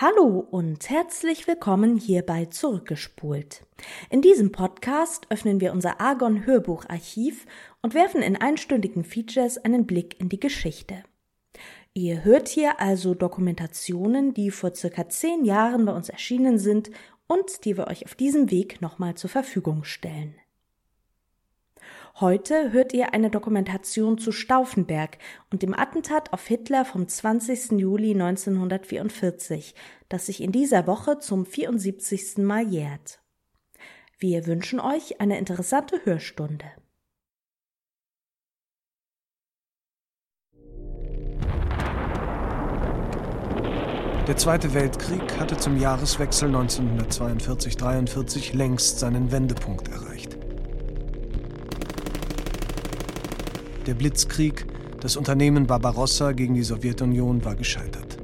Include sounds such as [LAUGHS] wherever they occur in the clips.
Hallo und herzlich willkommen hier bei Zurückgespult. In diesem Podcast öffnen wir unser Argon Hörbucharchiv und werfen in einstündigen Features einen Blick in die Geschichte. Ihr hört hier also Dokumentationen, die vor circa zehn Jahren bei uns erschienen sind und die wir euch auf diesem Weg nochmal zur Verfügung stellen. Heute hört ihr eine Dokumentation zu Stauffenberg und dem Attentat auf Hitler vom 20. Juli 1944, das sich in dieser Woche zum 74. Mal jährt. Wir wünschen euch eine interessante Hörstunde. Der Zweite Weltkrieg hatte zum Jahreswechsel 1942-43 längst seinen Wendepunkt erreicht. Der Blitzkrieg, das Unternehmen Barbarossa gegen die Sowjetunion war gescheitert.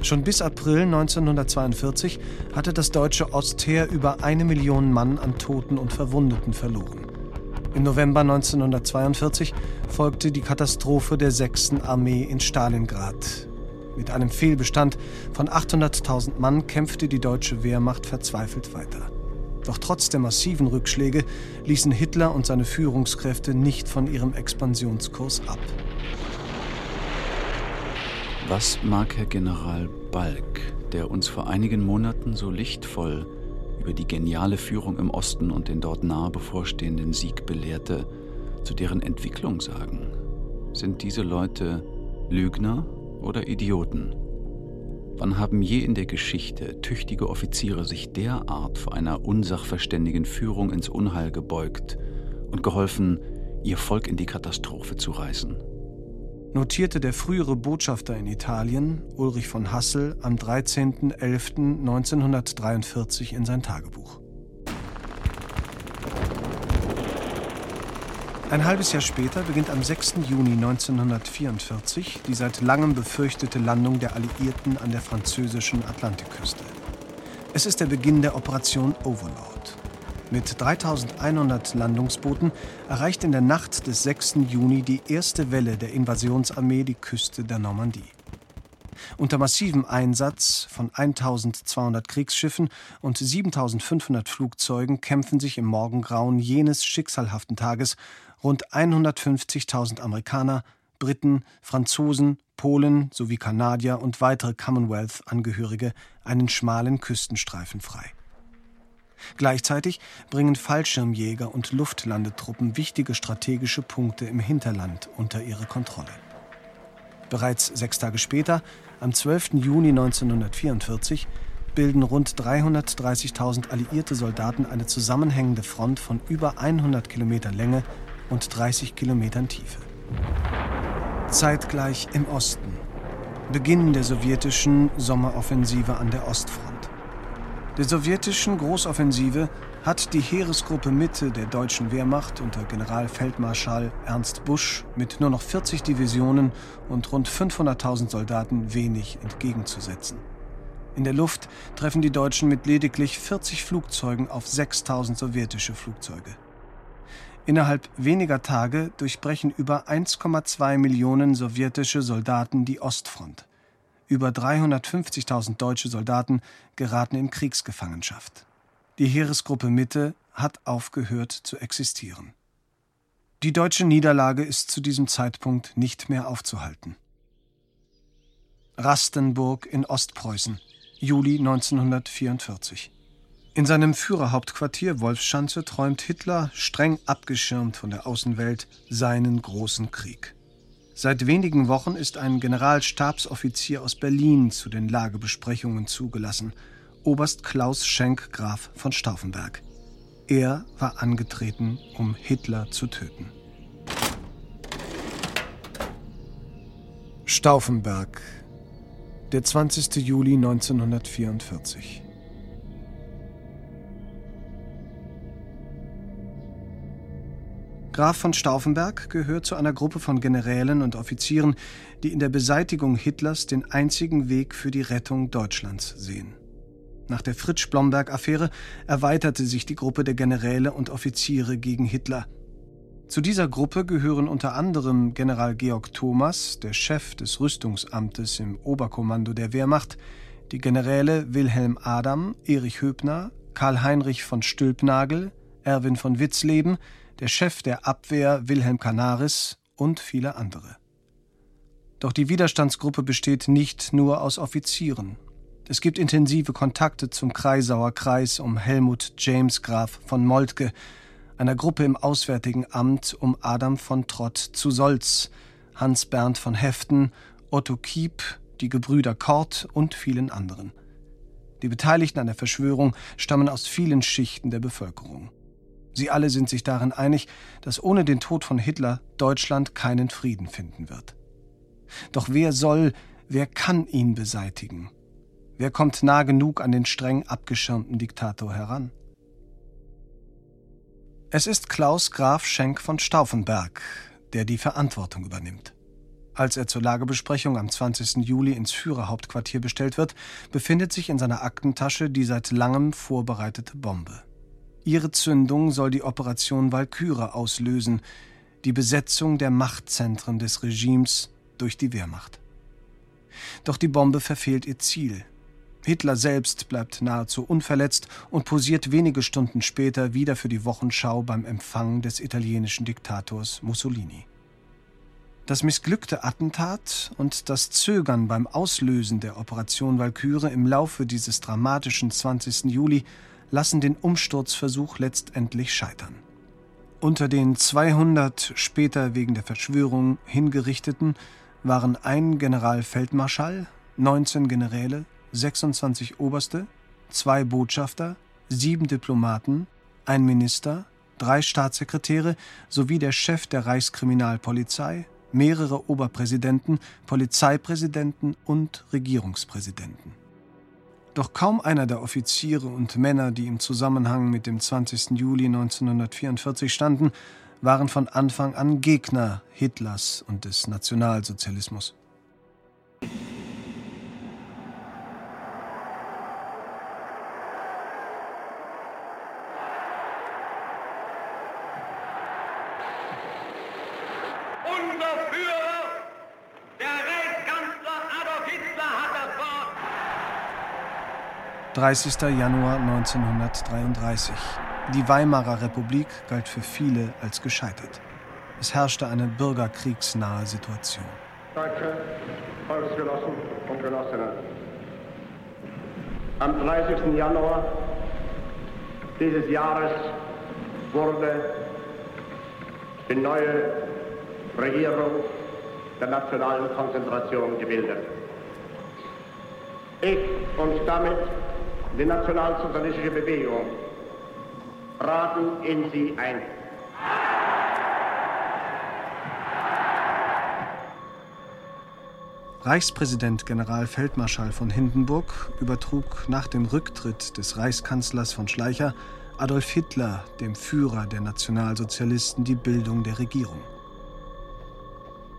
Schon bis April 1942 hatte das deutsche Ostheer über eine Million Mann an Toten und Verwundeten verloren. Im November 1942 folgte die Katastrophe der 6. Armee in Stalingrad. Mit einem Fehlbestand von 800.000 Mann kämpfte die deutsche Wehrmacht verzweifelt weiter. Doch trotz der massiven Rückschläge ließen Hitler und seine Führungskräfte nicht von ihrem Expansionskurs ab. Was mag Herr General Balk, der uns vor einigen Monaten so lichtvoll über die geniale Führung im Osten und den dort nahe bevorstehenden Sieg belehrte, zu deren Entwicklung sagen? Sind diese Leute Lügner oder Idioten? Wann haben je in der Geschichte tüchtige Offiziere sich derart vor einer unsachverständigen Führung ins Unheil gebeugt und geholfen, ihr Volk in die Katastrophe zu reißen? Notierte der frühere Botschafter in Italien, Ulrich von Hassel, am 13.11.1943 in sein Tagebuch. Ein halbes Jahr später beginnt am 6. Juni 1944 die seit langem befürchtete Landung der Alliierten an der französischen Atlantikküste. Es ist der Beginn der Operation Overlord. Mit 3100 Landungsbooten erreicht in der Nacht des 6. Juni die erste Welle der Invasionsarmee die Küste der Normandie. Unter massivem Einsatz von 1200 Kriegsschiffen und 7500 Flugzeugen kämpfen sich im Morgengrauen jenes schicksalhaften Tages rund 150.000 Amerikaner, Briten, Franzosen, Polen sowie Kanadier und weitere Commonwealth-Angehörige einen schmalen Küstenstreifen frei. Gleichzeitig bringen Fallschirmjäger und Luftlandetruppen wichtige strategische Punkte im Hinterland unter ihre Kontrolle. Bereits sechs Tage später, am 12. Juni 1944, bilden rund 330.000 alliierte Soldaten eine zusammenhängende Front von über 100 Kilometer Länge und 30 Kilometern Tiefe. Zeitgleich im Osten. Beginn der sowjetischen Sommeroffensive an der Ostfront. Der sowjetischen Großoffensive hat die Heeresgruppe Mitte der deutschen Wehrmacht unter Generalfeldmarschall Ernst Busch mit nur noch 40 Divisionen und rund 500.000 Soldaten wenig entgegenzusetzen. In der Luft treffen die Deutschen mit lediglich 40 Flugzeugen auf 6000 sowjetische Flugzeuge. Innerhalb weniger Tage durchbrechen über 1,2 Millionen sowjetische Soldaten die Ostfront. Über 350.000 deutsche Soldaten geraten in Kriegsgefangenschaft. Die Heeresgruppe Mitte hat aufgehört zu existieren. Die deutsche Niederlage ist zu diesem Zeitpunkt nicht mehr aufzuhalten. Rastenburg in Ostpreußen, Juli 1944. In seinem Führerhauptquartier Wolfschanze träumt Hitler, streng abgeschirmt von der Außenwelt, seinen großen Krieg. Seit wenigen Wochen ist ein Generalstabsoffizier aus Berlin zu den Lagebesprechungen zugelassen, Oberst Klaus Schenk Graf von Stauffenberg. Er war angetreten, um Hitler zu töten. Stauffenberg, der 20. Juli 1944. Graf von Stauffenberg gehört zu einer Gruppe von Generälen und Offizieren, die in der Beseitigung Hitlers den einzigen Weg für die Rettung Deutschlands sehen. Nach der Fritsch-Blomberg-Affäre erweiterte sich die Gruppe der Generäle und Offiziere gegen Hitler. Zu dieser Gruppe gehören unter anderem General Georg Thomas, der Chef des Rüstungsamtes im Oberkommando der Wehrmacht, Die Generäle Wilhelm Adam, Erich Höbner, Karl-Heinrich von Stülpnagel, Erwin von Witzleben, der Chef der Abwehr Wilhelm Canaris und viele andere. Doch die Widerstandsgruppe besteht nicht nur aus Offizieren. Es gibt intensive Kontakte zum Kreisauer Kreis um Helmut James Graf von Moltke, einer Gruppe im Auswärtigen Amt um Adam von Trott zu Solz, Hans Bernd von Heften, Otto Kiep, die Gebrüder Kort und vielen anderen. Die Beteiligten an der Verschwörung stammen aus vielen Schichten der Bevölkerung. Sie alle sind sich darin einig, dass ohne den Tod von Hitler Deutschland keinen Frieden finden wird. Doch wer soll, wer kann ihn beseitigen? Wer kommt nah genug an den streng abgeschirmten Diktator heran? Es ist Klaus Graf Schenk von Stauffenberg, der die Verantwortung übernimmt. Als er zur Lagebesprechung am 20. Juli ins Führerhauptquartier bestellt wird, befindet sich in seiner Aktentasche die seit langem vorbereitete Bombe. Ihre Zündung soll die Operation Walküre auslösen, die Besetzung der Machtzentren des Regimes durch die Wehrmacht. Doch die Bombe verfehlt ihr Ziel. Hitler selbst bleibt nahezu unverletzt und posiert wenige Stunden später wieder für die Wochenschau beim Empfang des italienischen Diktators Mussolini. Das missglückte Attentat und das Zögern beim Auslösen der Operation Walküre im Laufe dieses dramatischen 20. Juli lassen den Umsturzversuch letztendlich scheitern. Unter den 200 später wegen der Verschwörung hingerichteten waren ein Generalfeldmarschall, 19 Generäle, 26 Oberste, zwei Botschafter, sieben Diplomaten, ein Minister, drei Staatssekretäre sowie der Chef der Reichskriminalpolizei, mehrere Oberpräsidenten, Polizeipräsidenten und Regierungspräsidenten. Doch kaum einer der Offiziere und Männer, die im Zusammenhang mit dem 20. Juli 1944 standen, waren von Anfang an Gegner Hitlers und des Nationalsozialismus. Unser Führer, der Reichskanzler Adolf Hitler hat das Wort. 30. Januar 1933. Die Weimarer Republik galt für viele als gescheitert. Es herrschte eine bürgerkriegsnahe Situation. Am 30. Januar dieses Jahres wurde die neue Regierung der nationalen Konzentration gebildet. Ich und damit die nationalsozialistische Bewegung traten in sie ein. Reichspräsident Generalfeldmarschall von Hindenburg übertrug nach dem Rücktritt des Reichskanzlers von Schleicher Adolf Hitler, dem Führer der Nationalsozialisten, die Bildung der Regierung.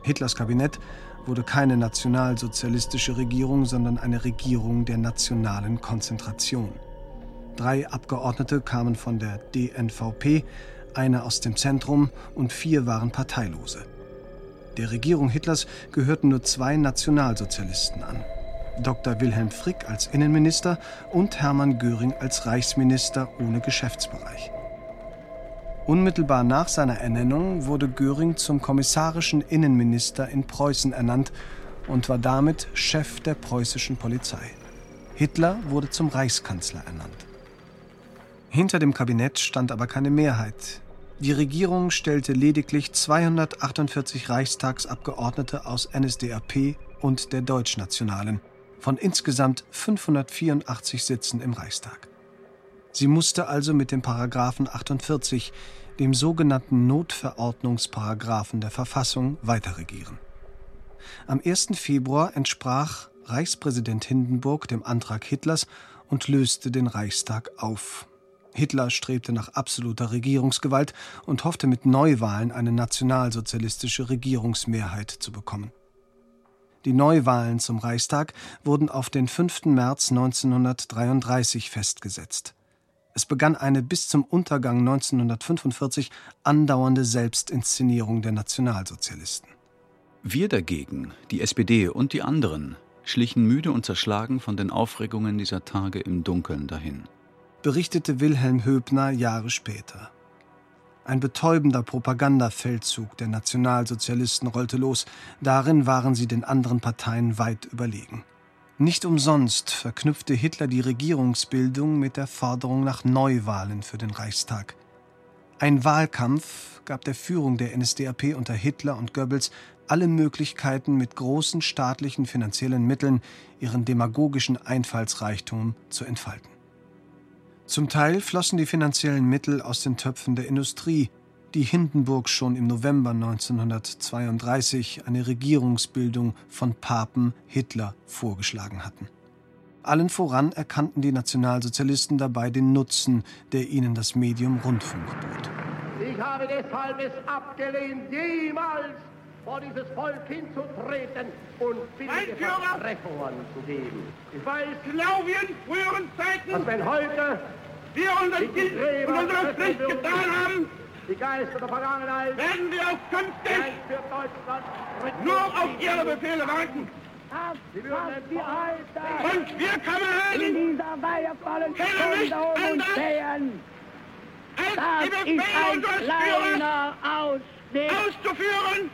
Hitlers Kabinett wurde keine nationalsozialistische Regierung, sondern eine Regierung der nationalen Konzentration. Drei Abgeordnete kamen von der DNVP, einer aus dem Zentrum und vier waren Parteilose. Der Regierung Hitlers gehörten nur zwei Nationalsozialisten an. Dr. Wilhelm Frick als Innenminister und Hermann Göring als Reichsminister ohne Geschäftsbereich. Unmittelbar nach seiner Ernennung wurde Göring zum kommissarischen Innenminister in Preußen ernannt und war damit Chef der preußischen Polizei. Hitler wurde zum Reichskanzler ernannt. Hinter dem Kabinett stand aber keine Mehrheit. Die Regierung stellte lediglich 248 Reichstagsabgeordnete aus NSDAP und der Deutschnationalen von insgesamt 584 Sitzen im Reichstag. Sie musste also mit dem Paragraphen 48, dem sogenannten Notverordnungsparagraphen der Verfassung, weiterregieren. Am 1. Februar entsprach Reichspräsident Hindenburg dem Antrag Hitlers und löste den Reichstag auf. Hitler strebte nach absoluter Regierungsgewalt und hoffte mit Neuwahlen eine nationalsozialistische Regierungsmehrheit zu bekommen. Die Neuwahlen zum Reichstag wurden auf den 5. März 1933 festgesetzt. Es begann eine bis zum Untergang 1945 andauernde Selbstinszenierung der Nationalsozialisten. Wir dagegen, die SPD und die anderen, schlichen müde und zerschlagen von den Aufregungen dieser Tage im Dunkeln dahin. Berichtete Wilhelm Höbner Jahre später. Ein betäubender Propagandafeldzug der Nationalsozialisten rollte los. Darin waren sie den anderen Parteien weit überlegen. Nicht umsonst verknüpfte Hitler die Regierungsbildung mit der Forderung nach Neuwahlen für den Reichstag. Ein Wahlkampf gab der Führung der NSDAP unter Hitler und Goebbels alle Möglichkeiten, mit großen staatlichen finanziellen Mitteln ihren demagogischen Einfallsreichtum zu entfalten. Zum Teil flossen die finanziellen Mittel aus den Töpfen der Industrie, die Hindenburg schon im November 1932 eine Regierungsbildung von Papen Hitler vorgeschlagen hatten. Allen voran erkannten die Nationalsozialisten dabei den Nutzen, der ihnen das Medium Rundfunk bot. Ich habe deshalb es abgelehnt, jemals vor dieses Volk hinzutreten und billige Versprechungen zu geben. Ich weiß genau wie in früheren Zeiten, dass wenn heute wir unser Kind und unsere Pflicht getan haben, die Geister der Vergangenheit werden wir auch künftig nur auf ihre Befehle warten. Und wir Kameraden in dieser weihevollen kennen nicht anders, als die Befehle unseres Führers Ausweg. auszuführen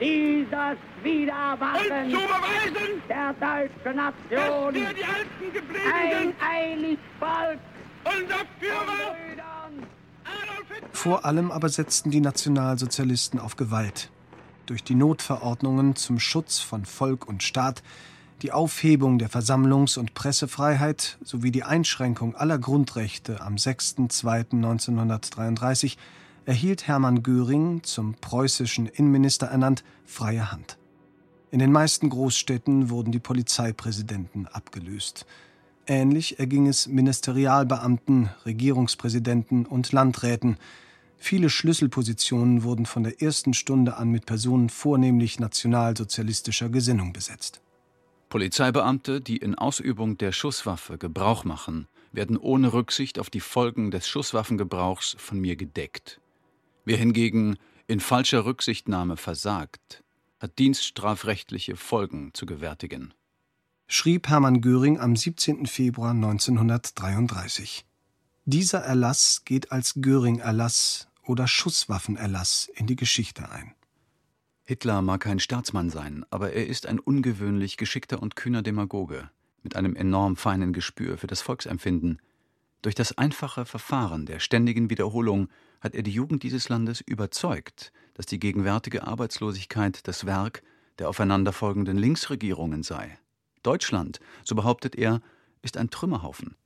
dieses Wiedererwachen und zu beweisen, der deutschen dass Nation wir die Alten ein geblieben sind. eilig Volk Unser Führer Vor allem aber setzten die Nationalsozialisten auf Gewalt. Durch die Notverordnungen zum Schutz von Volk und Staat, die Aufhebung der Versammlungs- und Pressefreiheit sowie die Einschränkung aller Grundrechte am 6.2.1933 erhielt Hermann Göring, zum preußischen Innenminister ernannt, freie Hand. In den meisten Großstädten wurden die Polizeipräsidenten abgelöst. Ähnlich erging es Ministerialbeamten, Regierungspräsidenten und Landräten. Viele Schlüsselpositionen wurden von der ersten Stunde an mit Personen vornehmlich nationalsozialistischer Gesinnung besetzt. Polizeibeamte, die in Ausübung der Schusswaffe Gebrauch machen, werden ohne Rücksicht auf die Folgen des Schusswaffengebrauchs von mir gedeckt. Wer hingegen in falscher Rücksichtnahme versagt, hat dienststrafrechtliche Folgen zu gewärtigen. Schrieb Hermann Göring am 17. Februar 1933. Dieser Erlass geht als Göring-Erlass oder Schusswaffenerlass in die Geschichte ein. Hitler mag kein Staatsmann sein, aber er ist ein ungewöhnlich geschickter und kühner Demagoge mit einem enorm feinen Gespür für das Volksempfinden. Durch das einfache Verfahren der ständigen Wiederholung hat er die Jugend dieses Landes überzeugt, dass die gegenwärtige Arbeitslosigkeit das Werk der aufeinanderfolgenden Linksregierungen sei. Deutschland, so behauptet er, ist ein Trümmerhaufen.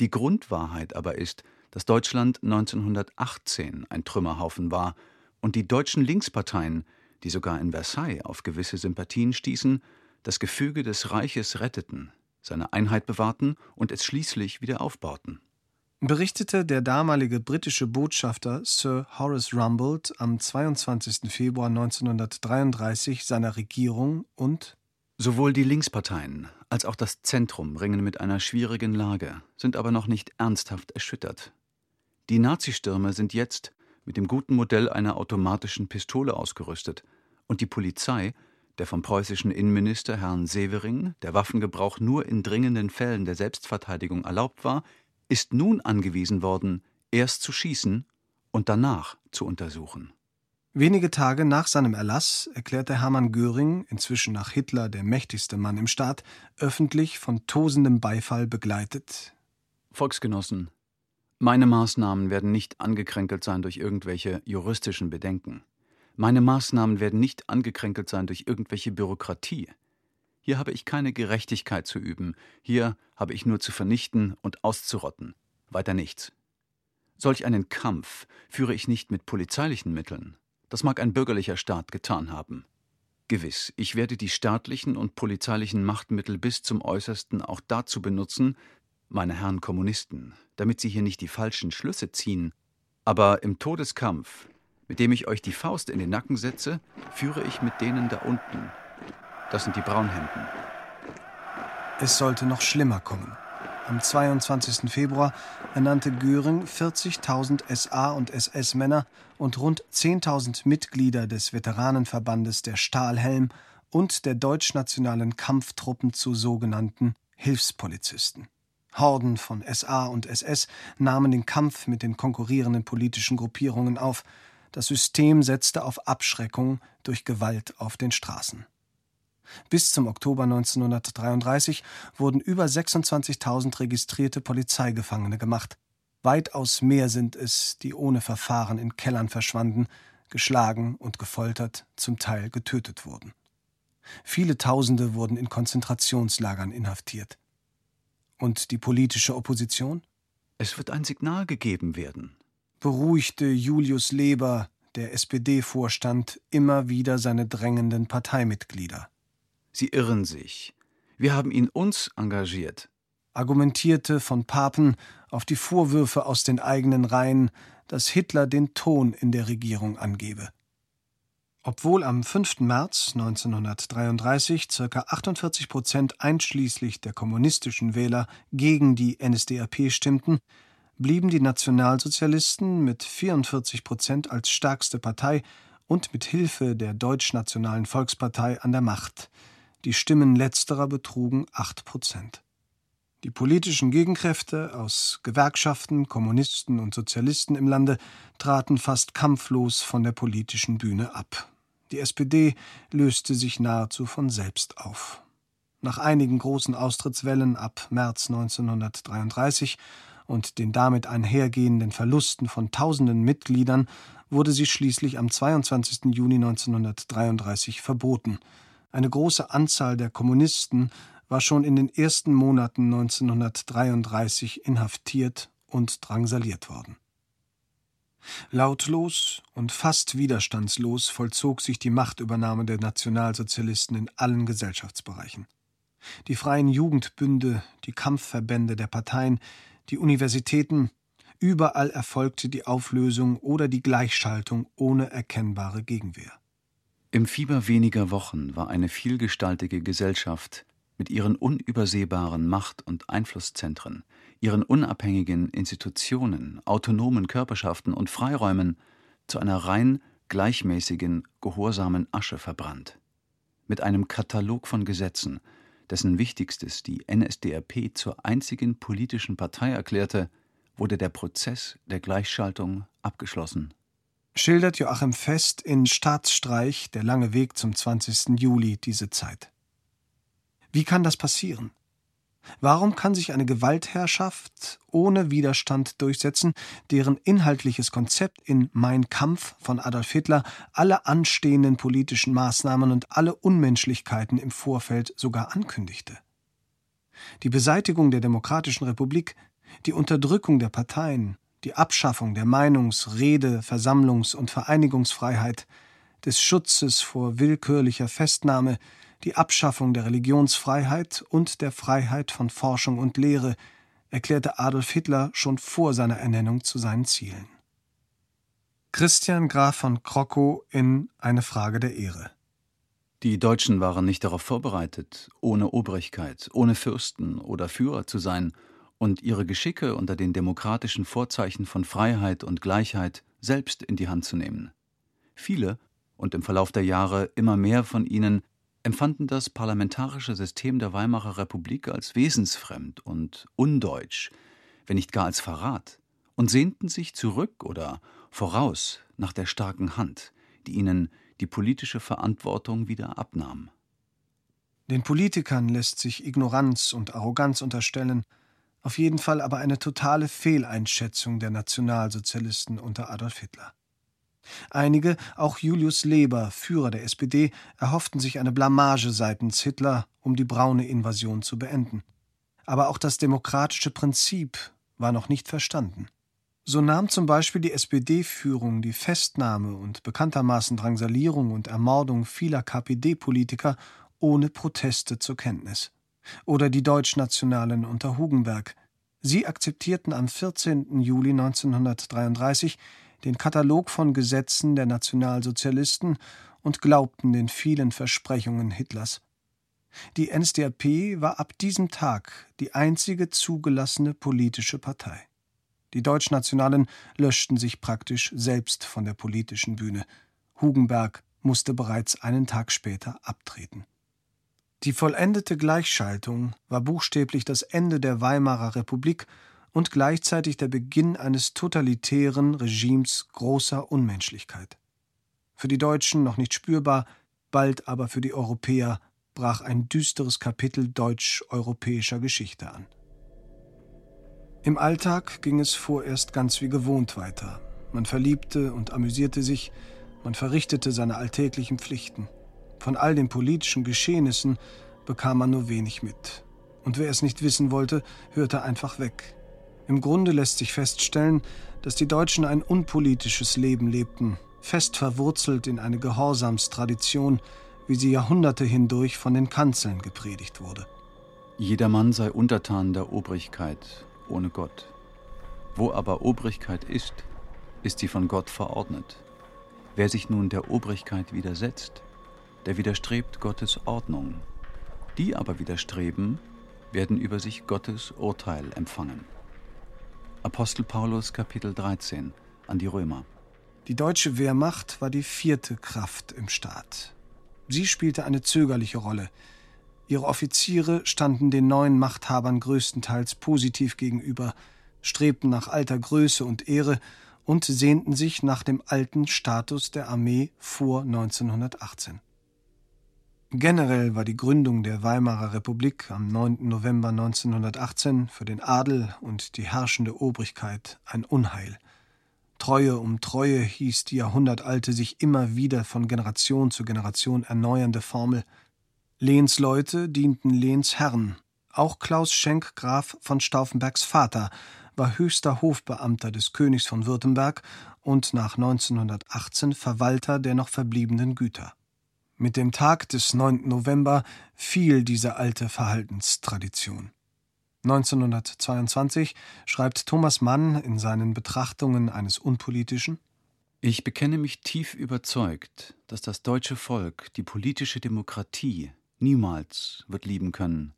Die Grundwahrheit aber ist, dass Deutschland 1918 ein Trümmerhaufen war und die deutschen Linksparteien, die sogar in Versailles auf gewisse Sympathien stießen, das Gefüge des Reiches retteten, seine Einheit bewahrten und es schließlich wieder aufbauten. Berichtete der damalige britische Botschafter Sir Horace Rumbold am 22. Februar 1933 seiner Regierung und Sowohl die Linksparteien als auch das Zentrum ringen mit einer schwierigen Lage, sind aber noch nicht ernsthaft erschüttert. Die Nazistürme sind jetzt mit dem guten Modell einer automatischen Pistole ausgerüstet und die Polizei, der vom preußischen Innenminister Herrn Severing der Waffengebrauch nur in dringenden Fällen der Selbstverteidigung erlaubt war, ist nun angewiesen worden, erst zu schießen und danach zu untersuchen. Wenige Tage nach seinem Erlass erklärte Hermann Göring, inzwischen nach Hitler der mächtigste Mann im Staat, öffentlich von tosendem Beifall begleitet Volksgenossen, meine Maßnahmen werden nicht angekränkelt sein durch irgendwelche juristischen Bedenken. Meine Maßnahmen werden nicht angekränkelt sein durch irgendwelche Bürokratie. Hier habe ich keine Gerechtigkeit zu üben, hier habe ich nur zu vernichten und auszurotten, weiter nichts. Solch einen Kampf führe ich nicht mit polizeilichen Mitteln. Das mag ein bürgerlicher Staat getan haben. Gewiss, ich werde die staatlichen und polizeilichen Machtmittel bis zum äußersten auch dazu benutzen, meine Herren Kommunisten, damit sie hier nicht die falschen Schlüsse ziehen. Aber im Todeskampf, mit dem ich euch die Faust in den Nacken setze, führe ich mit denen da unten. Das sind die Braunhemden. Es sollte noch schlimmer kommen. Am 22. Februar ernannte Göring 40.000 SA- und SS-Männer und rund 10.000 Mitglieder des Veteranenverbandes der Stahlhelm und der deutschnationalen Kampftruppen zu sogenannten Hilfspolizisten. Horden von SA und SS nahmen den Kampf mit den konkurrierenden politischen Gruppierungen auf. Das System setzte auf Abschreckung durch Gewalt auf den Straßen. Bis zum Oktober 1933 wurden über 26.000 registrierte Polizeigefangene gemacht. Weitaus mehr sind es, die ohne Verfahren in Kellern verschwanden, geschlagen und gefoltert, zum Teil getötet wurden. Viele Tausende wurden in Konzentrationslagern inhaftiert. Und die politische Opposition? Es wird ein Signal gegeben werden. Beruhigte Julius Leber, der SPD-Vorstand, immer wieder seine drängenden Parteimitglieder. Sie irren sich. Wir haben ihn uns engagiert. Argumentierte von Papen auf die Vorwürfe aus den eigenen Reihen, dass Hitler den Ton in der Regierung angebe. Obwohl am 5. März 1933 ca. 48 Prozent einschließlich der kommunistischen Wähler gegen die NSDAP stimmten, blieben die Nationalsozialisten mit 44 Prozent als stärkste Partei und mit Hilfe der Deutschnationalen Volkspartei an der Macht. Die Stimmen letzterer betrugen 8 Prozent. Die politischen Gegenkräfte aus Gewerkschaften, Kommunisten und Sozialisten im Lande traten fast kampflos von der politischen Bühne ab. Die SPD löste sich nahezu von selbst auf. Nach einigen großen Austrittswellen ab März 1933 und den damit einhergehenden Verlusten von tausenden Mitgliedern wurde sie schließlich am 22. Juni 1933 verboten. Eine große Anzahl der Kommunisten war schon in den ersten Monaten 1933 inhaftiert und drangsaliert worden. Lautlos und fast widerstandslos vollzog sich die Machtübernahme der Nationalsozialisten in allen Gesellschaftsbereichen. Die freien Jugendbünde, die Kampfverbände der Parteien, die Universitäten, überall erfolgte die Auflösung oder die Gleichschaltung ohne erkennbare Gegenwehr. Im Fieber weniger Wochen war eine vielgestaltige Gesellschaft mit ihren unübersehbaren Macht- und Einflusszentren, ihren unabhängigen Institutionen, autonomen Körperschaften und Freiräumen zu einer rein gleichmäßigen, gehorsamen Asche verbrannt. Mit einem Katalog von Gesetzen, dessen wichtigstes die NSDAP zur einzigen politischen Partei erklärte, wurde der Prozess der Gleichschaltung abgeschlossen. Schildert Joachim Fest in Staatsstreich Der lange Weg zum 20. Juli diese Zeit. Wie kann das passieren? Warum kann sich eine Gewaltherrschaft ohne Widerstand durchsetzen, deren inhaltliches Konzept in Mein Kampf von Adolf Hitler alle anstehenden politischen Maßnahmen und alle Unmenschlichkeiten im Vorfeld sogar ankündigte? Die Beseitigung der Demokratischen Republik, die Unterdrückung der Parteien, die Abschaffung der Meinungs-, Rede-, Versammlungs- und Vereinigungsfreiheit, des Schutzes vor willkürlicher Festnahme, die Abschaffung der Religionsfreiheit und der Freiheit von Forschung und Lehre, erklärte Adolf Hitler schon vor seiner Ernennung zu seinen Zielen. Christian Graf von Krockow in Eine Frage der Ehre. Die Deutschen waren nicht darauf vorbereitet, ohne Obrigkeit, ohne Fürsten oder Führer zu sein und ihre Geschicke unter den demokratischen Vorzeichen von Freiheit und Gleichheit selbst in die Hand zu nehmen. Viele und im Verlauf der Jahre immer mehr von ihnen empfanden das parlamentarische System der Weimarer Republik als wesensfremd und undeutsch, wenn nicht gar als Verrat, und sehnten sich zurück oder voraus nach der starken Hand, die ihnen die politische Verantwortung wieder abnahm. Den Politikern lässt sich Ignoranz und Arroganz unterstellen, auf jeden Fall aber eine totale Fehleinschätzung der Nationalsozialisten unter Adolf Hitler. Einige, auch Julius Leber, Führer der SPD, erhofften sich eine Blamage seitens Hitler, um die braune Invasion zu beenden. Aber auch das demokratische Prinzip war noch nicht verstanden. So nahm zum Beispiel die SPD-Führung die Festnahme und bekanntermaßen Drangsalierung und Ermordung vieler KPD-Politiker ohne Proteste zur Kenntnis. Oder die Deutschnationalen unter Hugenberg. Sie akzeptierten am 14. Juli 1933 den Katalog von Gesetzen der Nationalsozialisten und glaubten den vielen Versprechungen Hitlers. Die NSDAP war ab diesem Tag die einzige zugelassene politische Partei. Die Deutschnationalen löschten sich praktisch selbst von der politischen Bühne. Hugenberg musste bereits einen Tag später abtreten. Die vollendete Gleichschaltung war buchstäblich das Ende der Weimarer Republik und gleichzeitig der Beginn eines totalitären Regimes großer Unmenschlichkeit. Für die Deutschen noch nicht spürbar, bald aber für die Europäer brach ein düsteres Kapitel deutsch-europäischer Geschichte an. Im Alltag ging es vorerst ganz wie gewohnt weiter. Man verliebte und amüsierte sich, man verrichtete seine alltäglichen Pflichten. Von all den politischen Geschehnissen bekam man nur wenig mit. Und wer es nicht wissen wollte, hörte einfach weg. Im Grunde lässt sich feststellen, dass die Deutschen ein unpolitisches Leben lebten, fest verwurzelt in eine Gehorsamstradition, wie sie Jahrhunderte hindurch von den Kanzeln gepredigt wurde. Jedermann sei untertan der Obrigkeit ohne Gott. Wo aber Obrigkeit ist, ist sie von Gott verordnet. Wer sich nun der Obrigkeit widersetzt, der widerstrebt Gottes Ordnung. Die aber widerstreben, werden über sich Gottes Urteil empfangen. Apostel Paulus Kapitel 13 an die Römer. Die deutsche Wehrmacht war die vierte Kraft im Staat. Sie spielte eine zögerliche Rolle. Ihre Offiziere standen den neuen Machthabern größtenteils positiv gegenüber, strebten nach alter Größe und Ehre und sehnten sich nach dem alten Status der Armee vor 1918. Generell war die Gründung der Weimarer Republik am 9. November 1918 für den Adel und die herrschende Obrigkeit ein Unheil. Treue um Treue hieß die jahrhundertalte, sich immer wieder von Generation zu Generation erneuernde Formel. Lehnsleute dienten Lehnsherren. Auch Klaus Schenk Graf von Stauffenbergs Vater war höchster Hofbeamter des Königs von Württemberg und nach 1918 Verwalter der noch verbliebenen Güter. Mit dem Tag des 9. November fiel diese alte Verhaltenstradition. 1922 schreibt Thomas Mann in seinen Betrachtungen eines Unpolitischen Ich bekenne mich tief überzeugt, dass das deutsche Volk die politische Demokratie niemals wird lieben können.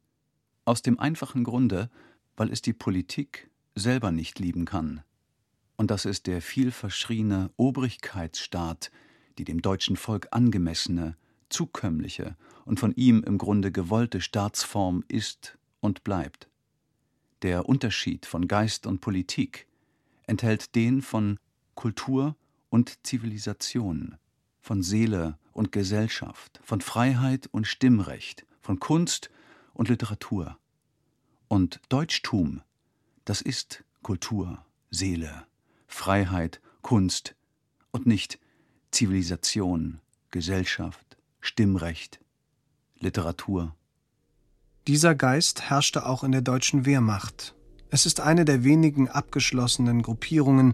Aus dem einfachen Grunde, weil es die Politik selber nicht lieben kann. Und dass es der vielverschriene Obrigkeitsstaat, die dem deutschen Volk angemessene, zukömmliche und von ihm im Grunde gewollte Staatsform ist und bleibt. Der Unterschied von Geist und Politik enthält den von Kultur und Zivilisation, von Seele und Gesellschaft, von Freiheit und Stimmrecht, von Kunst und Literatur. Und Deutschtum, das ist Kultur, Seele, Freiheit, Kunst und nicht Zivilisation, Gesellschaft, Stimmrecht, Literatur. Dieser Geist herrschte auch in der deutschen Wehrmacht. Es ist eine der wenigen abgeschlossenen Gruppierungen,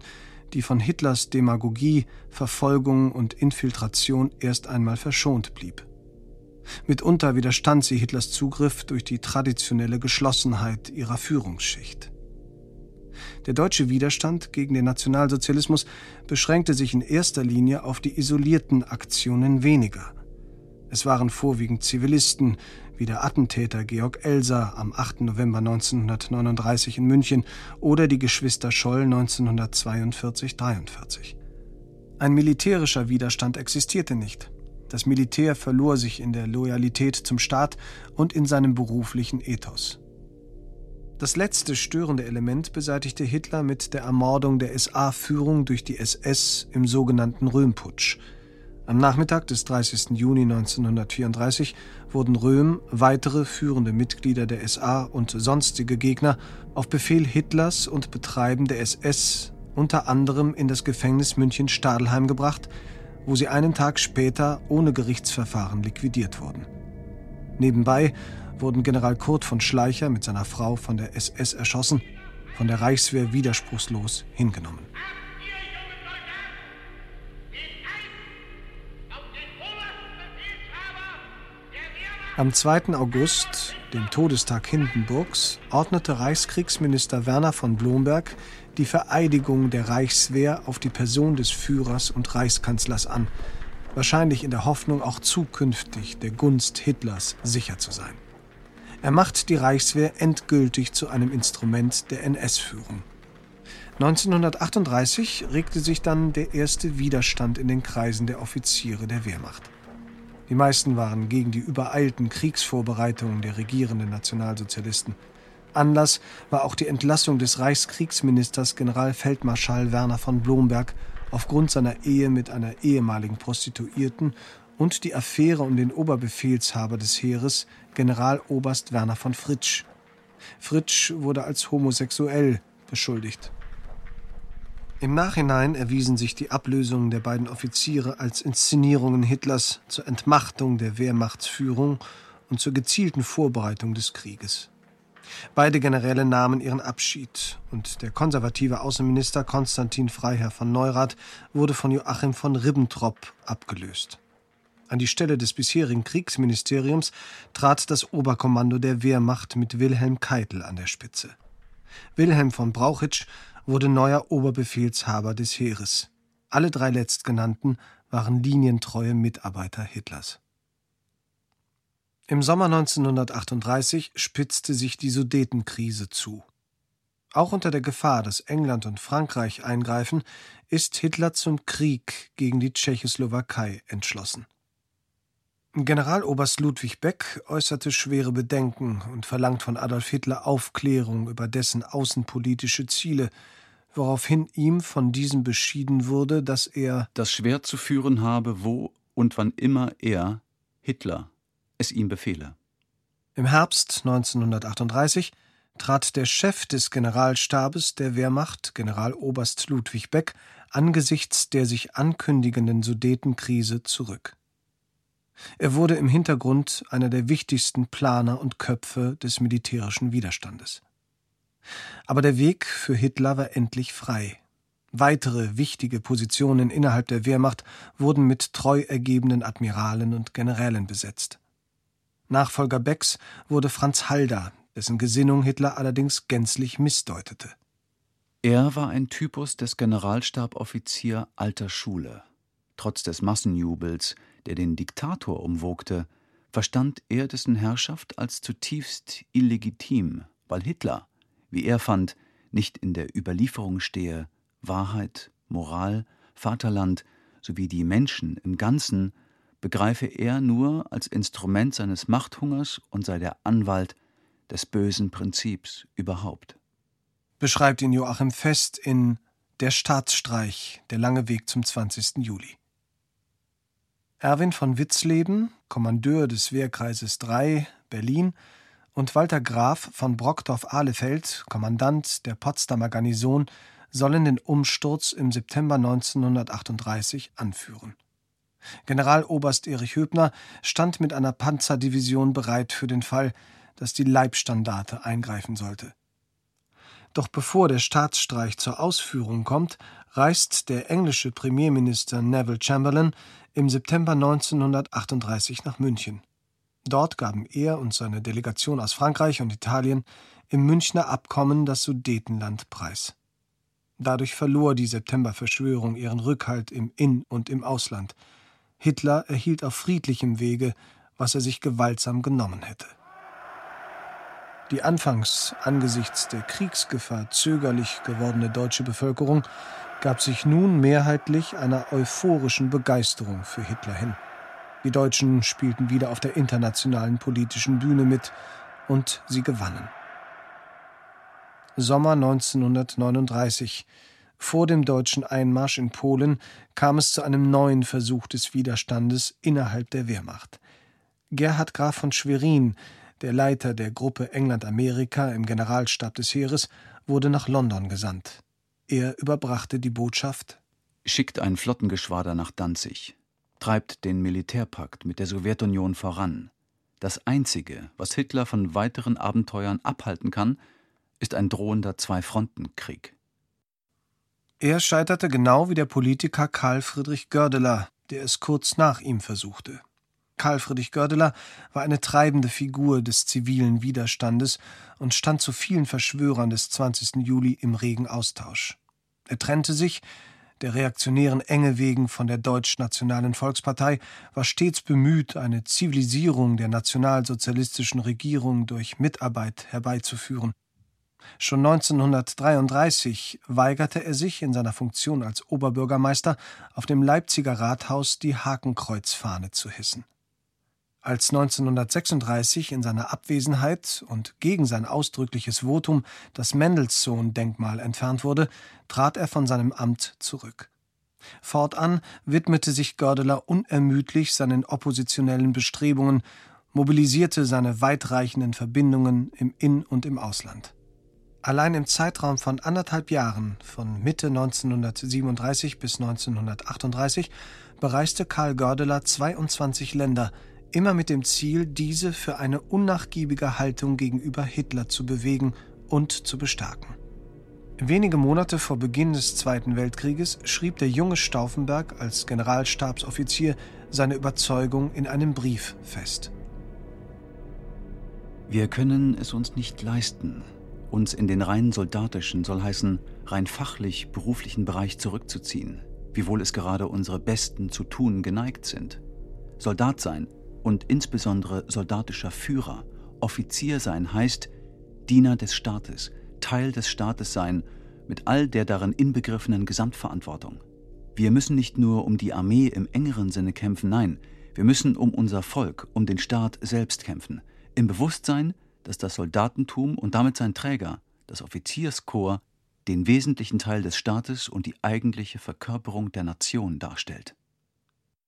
die von Hitlers Demagogie, Verfolgung und Infiltration erst einmal verschont blieb. Mitunter widerstand sie Hitlers Zugriff durch die traditionelle Geschlossenheit ihrer Führungsschicht. Der deutsche Widerstand gegen den Nationalsozialismus beschränkte sich in erster Linie auf die isolierten Aktionen weniger. Es waren vorwiegend Zivilisten, wie der Attentäter Georg Elser am 8. November 1939 in München oder die Geschwister Scholl 1942-43. Ein militärischer Widerstand existierte nicht. Das Militär verlor sich in der Loyalität zum Staat und in seinem beruflichen Ethos. Das letzte störende Element beseitigte Hitler mit der Ermordung der SA-Führung durch die SS im sogenannten Röhmputsch – am Nachmittag des 30. Juni 1934 wurden Röhm, weitere führende Mitglieder der SA und sonstige Gegner auf Befehl Hitlers und Betreiben der SS unter anderem in das Gefängnis München-Stadelheim gebracht, wo sie einen Tag später ohne Gerichtsverfahren liquidiert wurden. Nebenbei wurden General Kurt von Schleicher mit seiner Frau von der SS erschossen, von der Reichswehr widerspruchslos hingenommen. Am 2. August, dem Todestag Hindenburgs, ordnete Reichskriegsminister Werner von Blomberg die Vereidigung der Reichswehr auf die Person des Führers und Reichskanzlers an, wahrscheinlich in der Hoffnung, auch zukünftig der Gunst Hitlers sicher zu sein. Er macht die Reichswehr endgültig zu einem Instrument der NS-Führung. 1938 regte sich dann der erste Widerstand in den Kreisen der Offiziere der Wehrmacht. Die meisten waren gegen die übereilten Kriegsvorbereitungen der regierenden Nationalsozialisten. Anlass war auch die Entlassung des Reichskriegsministers Generalfeldmarschall Werner von Blomberg aufgrund seiner Ehe mit einer ehemaligen Prostituierten und die Affäre um den Oberbefehlshaber des Heeres, Generaloberst Werner von Fritsch. Fritsch wurde als homosexuell beschuldigt. Im Nachhinein erwiesen sich die Ablösungen der beiden Offiziere als Inszenierungen Hitlers zur Entmachtung der Wehrmachtsführung und zur gezielten Vorbereitung des Krieges. Beide Generäle nahmen ihren Abschied und der konservative Außenminister Konstantin Freiherr von Neurath wurde von Joachim von Ribbentrop abgelöst. An die Stelle des bisherigen Kriegsministeriums trat das Oberkommando der Wehrmacht mit Wilhelm Keitel an der Spitze. Wilhelm von Brauchitsch wurde neuer Oberbefehlshaber des Heeres. Alle drei letztgenannten waren linientreue Mitarbeiter Hitlers. Im Sommer 1938 spitzte sich die Sudetenkrise zu. Auch unter der Gefahr, dass England und Frankreich eingreifen, ist Hitler zum Krieg gegen die Tschechoslowakei entschlossen. Generaloberst Ludwig Beck äußerte schwere Bedenken und verlangt von Adolf Hitler Aufklärung über dessen außenpolitische Ziele, woraufhin ihm von diesem beschieden wurde, dass er das Schwert zu führen habe, wo und wann immer er, Hitler, es ihm befehle. Im Herbst 1938 trat der Chef des Generalstabes der Wehrmacht, Generaloberst Ludwig Beck, angesichts der sich ankündigenden Sudetenkrise zurück. Er wurde im Hintergrund einer der wichtigsten Planer und Köpfe des militärischen Widerstandes. Aber der Weg für Hitler war endlich frei. Weitere wichtige Positionen innerhalb der Wehrmacht wurden mit treu ergebenen Admiralen und Generälen besetzt. Nachfolger Becks wurde Franz Halder, dessen Gesinnung Hitler allerdings gänzlich missdeutete. Er war ein Typus des Generalstaboffizier alter Schule. Trotz des Massenjubels, der den Diktator umwogte, verstand er dessen Herrschaft als zutiefst illegitim, weil Hitler, wie er fand, nicht in der Überlieferung stehe, Wahrheit, Moral, Vaterland sowie die Menschen im Ganzen begreife er nur als Instrument seines Machthungers und sei der Anwalt des bösen Prinzips überhaupt. Beschreibt ihn Joachim Fest in Der Staatsstreich, der lange Weg zum 20. Juli. Erwin von Witzleben, Kommandeur des Wehrkreises 3, Berlin, und Walter Graf von Brockdorf-Ahlefeld, Kommandant der Potsdamer Garnison, sollen den Umsturz im September 1938 anführen. Generaloberst Erich Höbner stand mit einer Panzerdivision bereit für den Fall, dass die Leibstandarte eingreifen sollte. Doch bevor der Staatsstreich zur Ausführung kommt, reist der englische Premierminister Neville Chamberlain im September 1938 nach München. Dort gaben er und seine Delegation aus Frankreich und Italien im Münchner Abkommen das Sudetenland preis. Dadurch verlor die Septemberverschwörung ihren Rückhalt im In- und im Ausland. Hitler erhielt auf friedlichem Wege, was er sich gewaltsam genommen hätte. Die anfangs angesichts der Kriegsgefahr zögerlich gewordene deutsche Bevölkerung gab sich nun mehrheitlich einer euphorischen Begeisterung für Hitler hin. Die Deutschen spielten wieder auf der internationalen politischen Bühne mit und sie gewannen. Sommer 1939 vor dem deutschen Einmarsch in Polen kam es zu einem neuen Versuch des Widerstandes innerhalb der Wehrmacht. Gerhard Graf von Schwerin, der Leiter der Gruppe England-Amerika im Generalstab des Heeres, wurde nach London gesandt. Er überbrachte die Botschaft: Schickt ein Flottengeschwader nach Danzig, treibt den Militärpakt mit der Sowjetunion voran. Das Einzige, was Hitler von weiteren Abenteuern abhalten kann, ist ein drohender Zwei-Fronten-Krieg. Er scheiterte genau wie der Politiker Karl Friedrich Gördeler, der es kurz nach ihm versuchte. Karl Friedrich Gördeler war eine treibende Figur des zivilen Widerstandes und stand zu vielen Verschwörern des 20. Juli im regen Austausch. Er trennte sich, der reaktionären Enge wegen von der Deutsch-Nationalen Volkspartei, war stets bemüht, eine Zivilisierung der nationalsozialistischen Regierung durch Mitarbeit herbeizuführen. Schon 1933 weigerte er sich in seiner Funktion als Oberbürgermeister auf dem Leipziger Rathaus die Hakenkreuzfahne zu hissen. Als 1936 in seiner Abwesenheit und gegen sein ausdrückliches Votum das Mendelssohn-Denkmal entfernt wurde, trat er von seinem Amt zurück. Fortan widmete sich Gördeler unermüdlich seinen oppositionellen Bestrebungen, mobilisierte seine weitreichenden Verbindungen im In- und im Ausland. Allein im Zeitraum von anderthalb Jahren, von Mitte 1937 bis 1938, bereiste Karl Gördeler 22 Länder, immer mit dem Ziel, diese für eine unnachgiebige Haltung gegenüber Hitler zu bewegen und zu bestärken. Wenige Monate vor Beginn des Zweiten Weltkrieges schrieb der junge Stauffenberg als Generalstabsoffizier seine Überzeugung in einem Brief fest. Wir können es uns nicht leisten, uns in den rein soldatischen, soll heißen rein fachlich beruflichen Bereich zurückzuziehen, wiewohl es gerade unsere Besten zu tun geneigt sind. Soldat sein und insbesondere soldatischer Führer, Offizier sein heißt Diener des Staates, Teil des Staates sein, mit all der darin inbegriffenen Gesamtverantwortung. Wir müssen nicht nur um die Armee im engeren Sinne kämpfen, nein, wir müssen um unser Volk, um den Staat selbst kämpfen, im Bewusstsein, dass das Soldatentum und damit sein Träger, das Offizierskorps, den wesentlichen Teil des Staates und die eigentliche Verkörperung der Nation darstellt.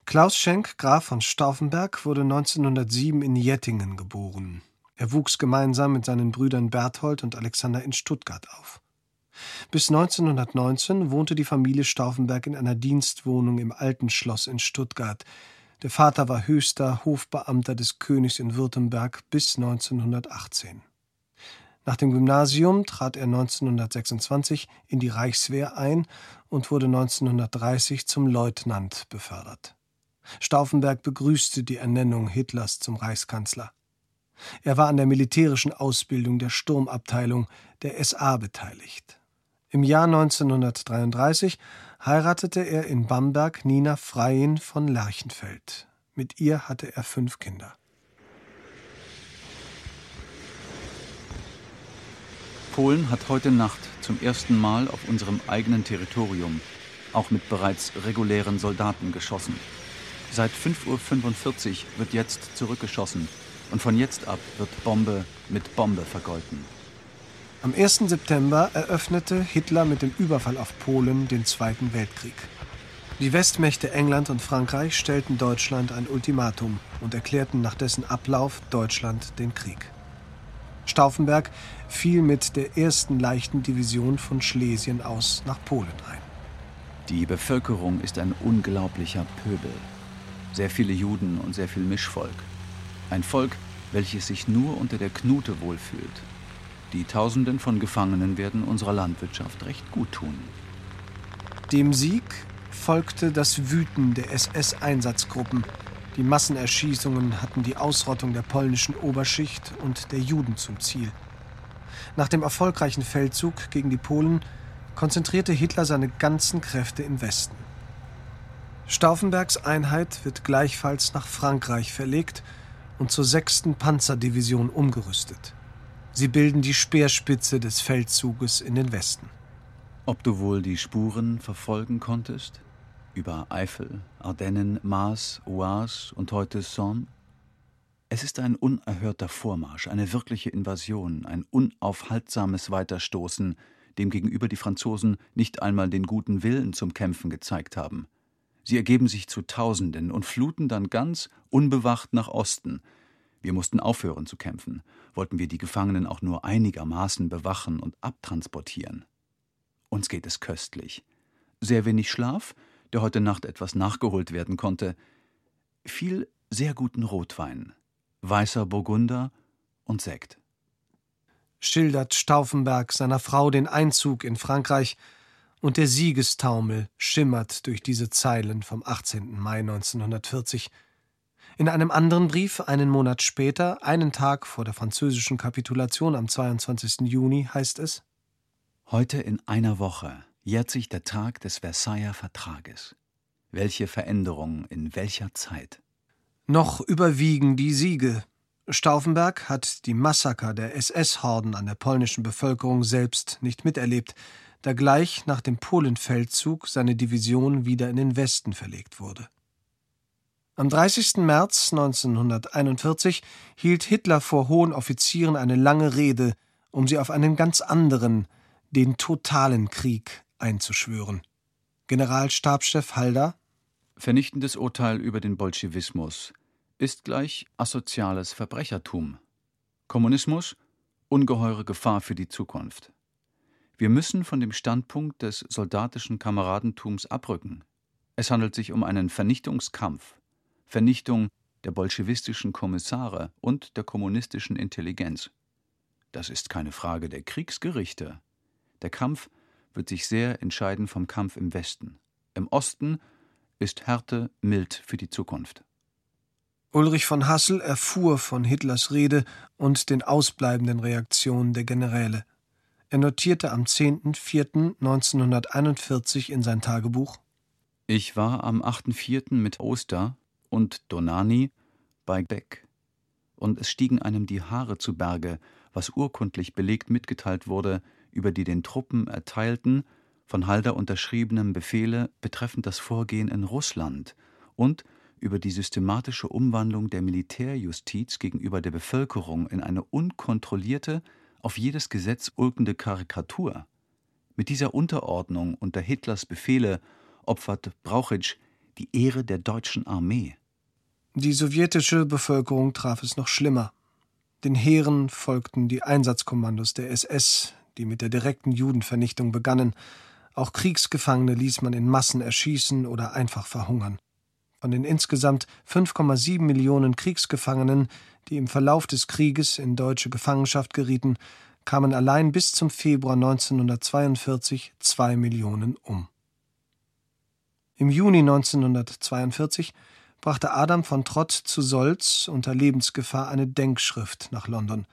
Klaus Schenk, Graf von Stauffenberg, wurde 1907 in Jettingen geboren. Er wuchs gemeinsam mit seinen Brüdern Berthold und Alexander in Stuttgart auf. Bis 1919 wohnte die Familie Stauffenberg in einer Dienstwohnung im Alten Schloss in Stuttgart, der Vater war höchster Hofbeamter des Königs in Württemberg bis 1918. Nach dem Gymnasium trat er 1926 in die Reichswehr ein und wurde 1930 zum Leutnant befördert. Stauffenberg begrüßte die Ernennung Hitlers zum Reichskanzler. Er war an der militärischen Ausbildung der Sturmabteilung der SA beteiligt. Im Jahr 1933 heiratete er in Bamberg Nina Freien von Lerchenfeld. Mit ihr hatte er fünf Kinder. Polen hat heute Nacht zum ersten Mal auf unserem eigenen Territorium, auch mit bereits regulären Soldaten, geschossen. Seit 5.45 Uhr wird jetzt zurückgeschossen und von jetzt ab wird Bombe mit Bombe vergolten. Am 1. September eröffnete Hitler mit dem Überfall auf Polen den Zweiten Weltkrieg. Die Westmächte England und Frankreich stellten Deutschland ein Ultimatum und erklärten nach dessen Ablauf Deutschland den Krieg. Stauffenberg fiel mit der ersten leichten Division von Schlesien aus nach Polen ein. Die Bevölkerung ist ein unglaublicher Pöbel. Sehr viele Juden und sehr viel Mischvolk. Ein Volk, welches sich nur unter der Knute wohlfühlt die Tausenden von Gefangenen werden unserer Landwirtschaft recht gut tun. Dem Sieg folgte das Wüten der SS-Einsatzgruppen. Die Massenerschießungen hatten die Ausrottung der polnischen Oberschicht und der Juden zum Ziel. Nach dem erfolgreichen Feldzug gegen die Polen konzentrierte Hitler seine ganzen Kräfte im Westen. Stauffenbergs Einheit wird gleichfalls nach Frankreich verlegt und zur 6. Panzerdivision umgerüstet. Sie bilden die Speerspitze des Feldzuges in den Westen. Ob du wohl die Spuren verfolgen konntest? Über Eifel, Ardennen, Maas, Oise und heute Somme? Es ist ein unerhörter Vormarsch, eine wirkliche Invasion, ein unaufhaltsames Weiterstoßen, dem gegenüber die Franzosen nicht einmal den guten Willen zum Kämpfen gezeigt haben. Sie ergeben sich zu Tausenden und fluten dann ganz unbewacht nach Osten, wir mussten aufhören zu kämpfen, wollten wir die Gefangenen auch nur einigermaßen bewachen und abtransportieren. Uns geht es köstlich. Sehr wenig Schlaf, der heute Nacht etwas nachgeholt werden konnte, viel sehr guten Rotwein, weißer Burgunder und Sekt. Schildert Stauffenberg seiner Frau den Einzug in Frankreich und der Siegestaumel schimmert durch diese Zeilen vom 18. Mai 1940 in einem anderen Brief, einen Monat später, einen Tag vor der französischen Kapitulation am 22. Juni, heißt es: Heute in einer Woche jährt sich der Tag des Versailler Vertrages. Welche Veränderung in welcher Zeit? Noch überwiegen die Siege. Stauffenberg hat die Massaker der SS-Horden an der polnischen Bevölkerung selbst nicht miterlebt, da gleich nach dem Polenfeldzug seine Division wieder in den Westen verlegt wurde. Am 30. März 1941 hielt Hitler vor hohen Offizieren eine lange Rede, um sie auf einen ganz anderen, den totalen Krieg einzuschwören. Generalstabschef Halder Vernichtendes Urteil über den Bolschewismus ist gleich asoziales Verbrechertum. Kommunismus ungeheure Gefahr für die Zukunft. Wir müssen von dem Standpunkt des soldatischen Kameradentums abrücken. Es handelt sich um einen Vernichtungskampf. Vernichtung der bolschewistischen Kommissare und der kommunistischen Intelligenz. Das ist keine Frage der Kriegsgerichte. Der Kampf wird sich sehr entscheiden vom Kampf im Westen. Im Osten ist Härte mild für die Zukunft. Ulrich von Hassel erfuhr von Hitlers Rede und den ausbleibenden Reaktionen der Generäle. Er notierte am 10.04.1941 in sein Tagebuch Ich war am 8.04. mit Oster und Donani bei Beck, und es stiegen einem die Haare zu Berge, was urkundlich belegt mitgeteilt wurde über die den Truppen erteilten, von Halder unterschriebenen Befehle betreffend das Vorgehen in Russland und über die systematische Umwandlung der Militärjustiz gegenüber der Bevölkerung in eine unkontrollierte, auf jedes Gesetz ulkende Karikatur. Mit dieser Unterordnung unter Hitlers Befehle opfert Brauchitsch die Ehre der deutschen Armee. Die sowjetische Bevölkerung traf es noch schlimmer. Den Heeren folgten die Einsatzkommandos der SS, die mit der direkten Judenvernichtung begannen. Auch Kriegsgefangene ließ man in Massen erschießen oder einfach verhungern. Von den insgesamt 5,7 Millionen Kriegsgefangenen, die im Verlauf des Krieges in deutsche Gefangenschaft gerieten, kamen allein bis zum Februar 1942 zwei Millionen um. Im Juni 1942 brachte Adam von Trott zu Solz unter Lebensgefahr eine Denkschrift nach London.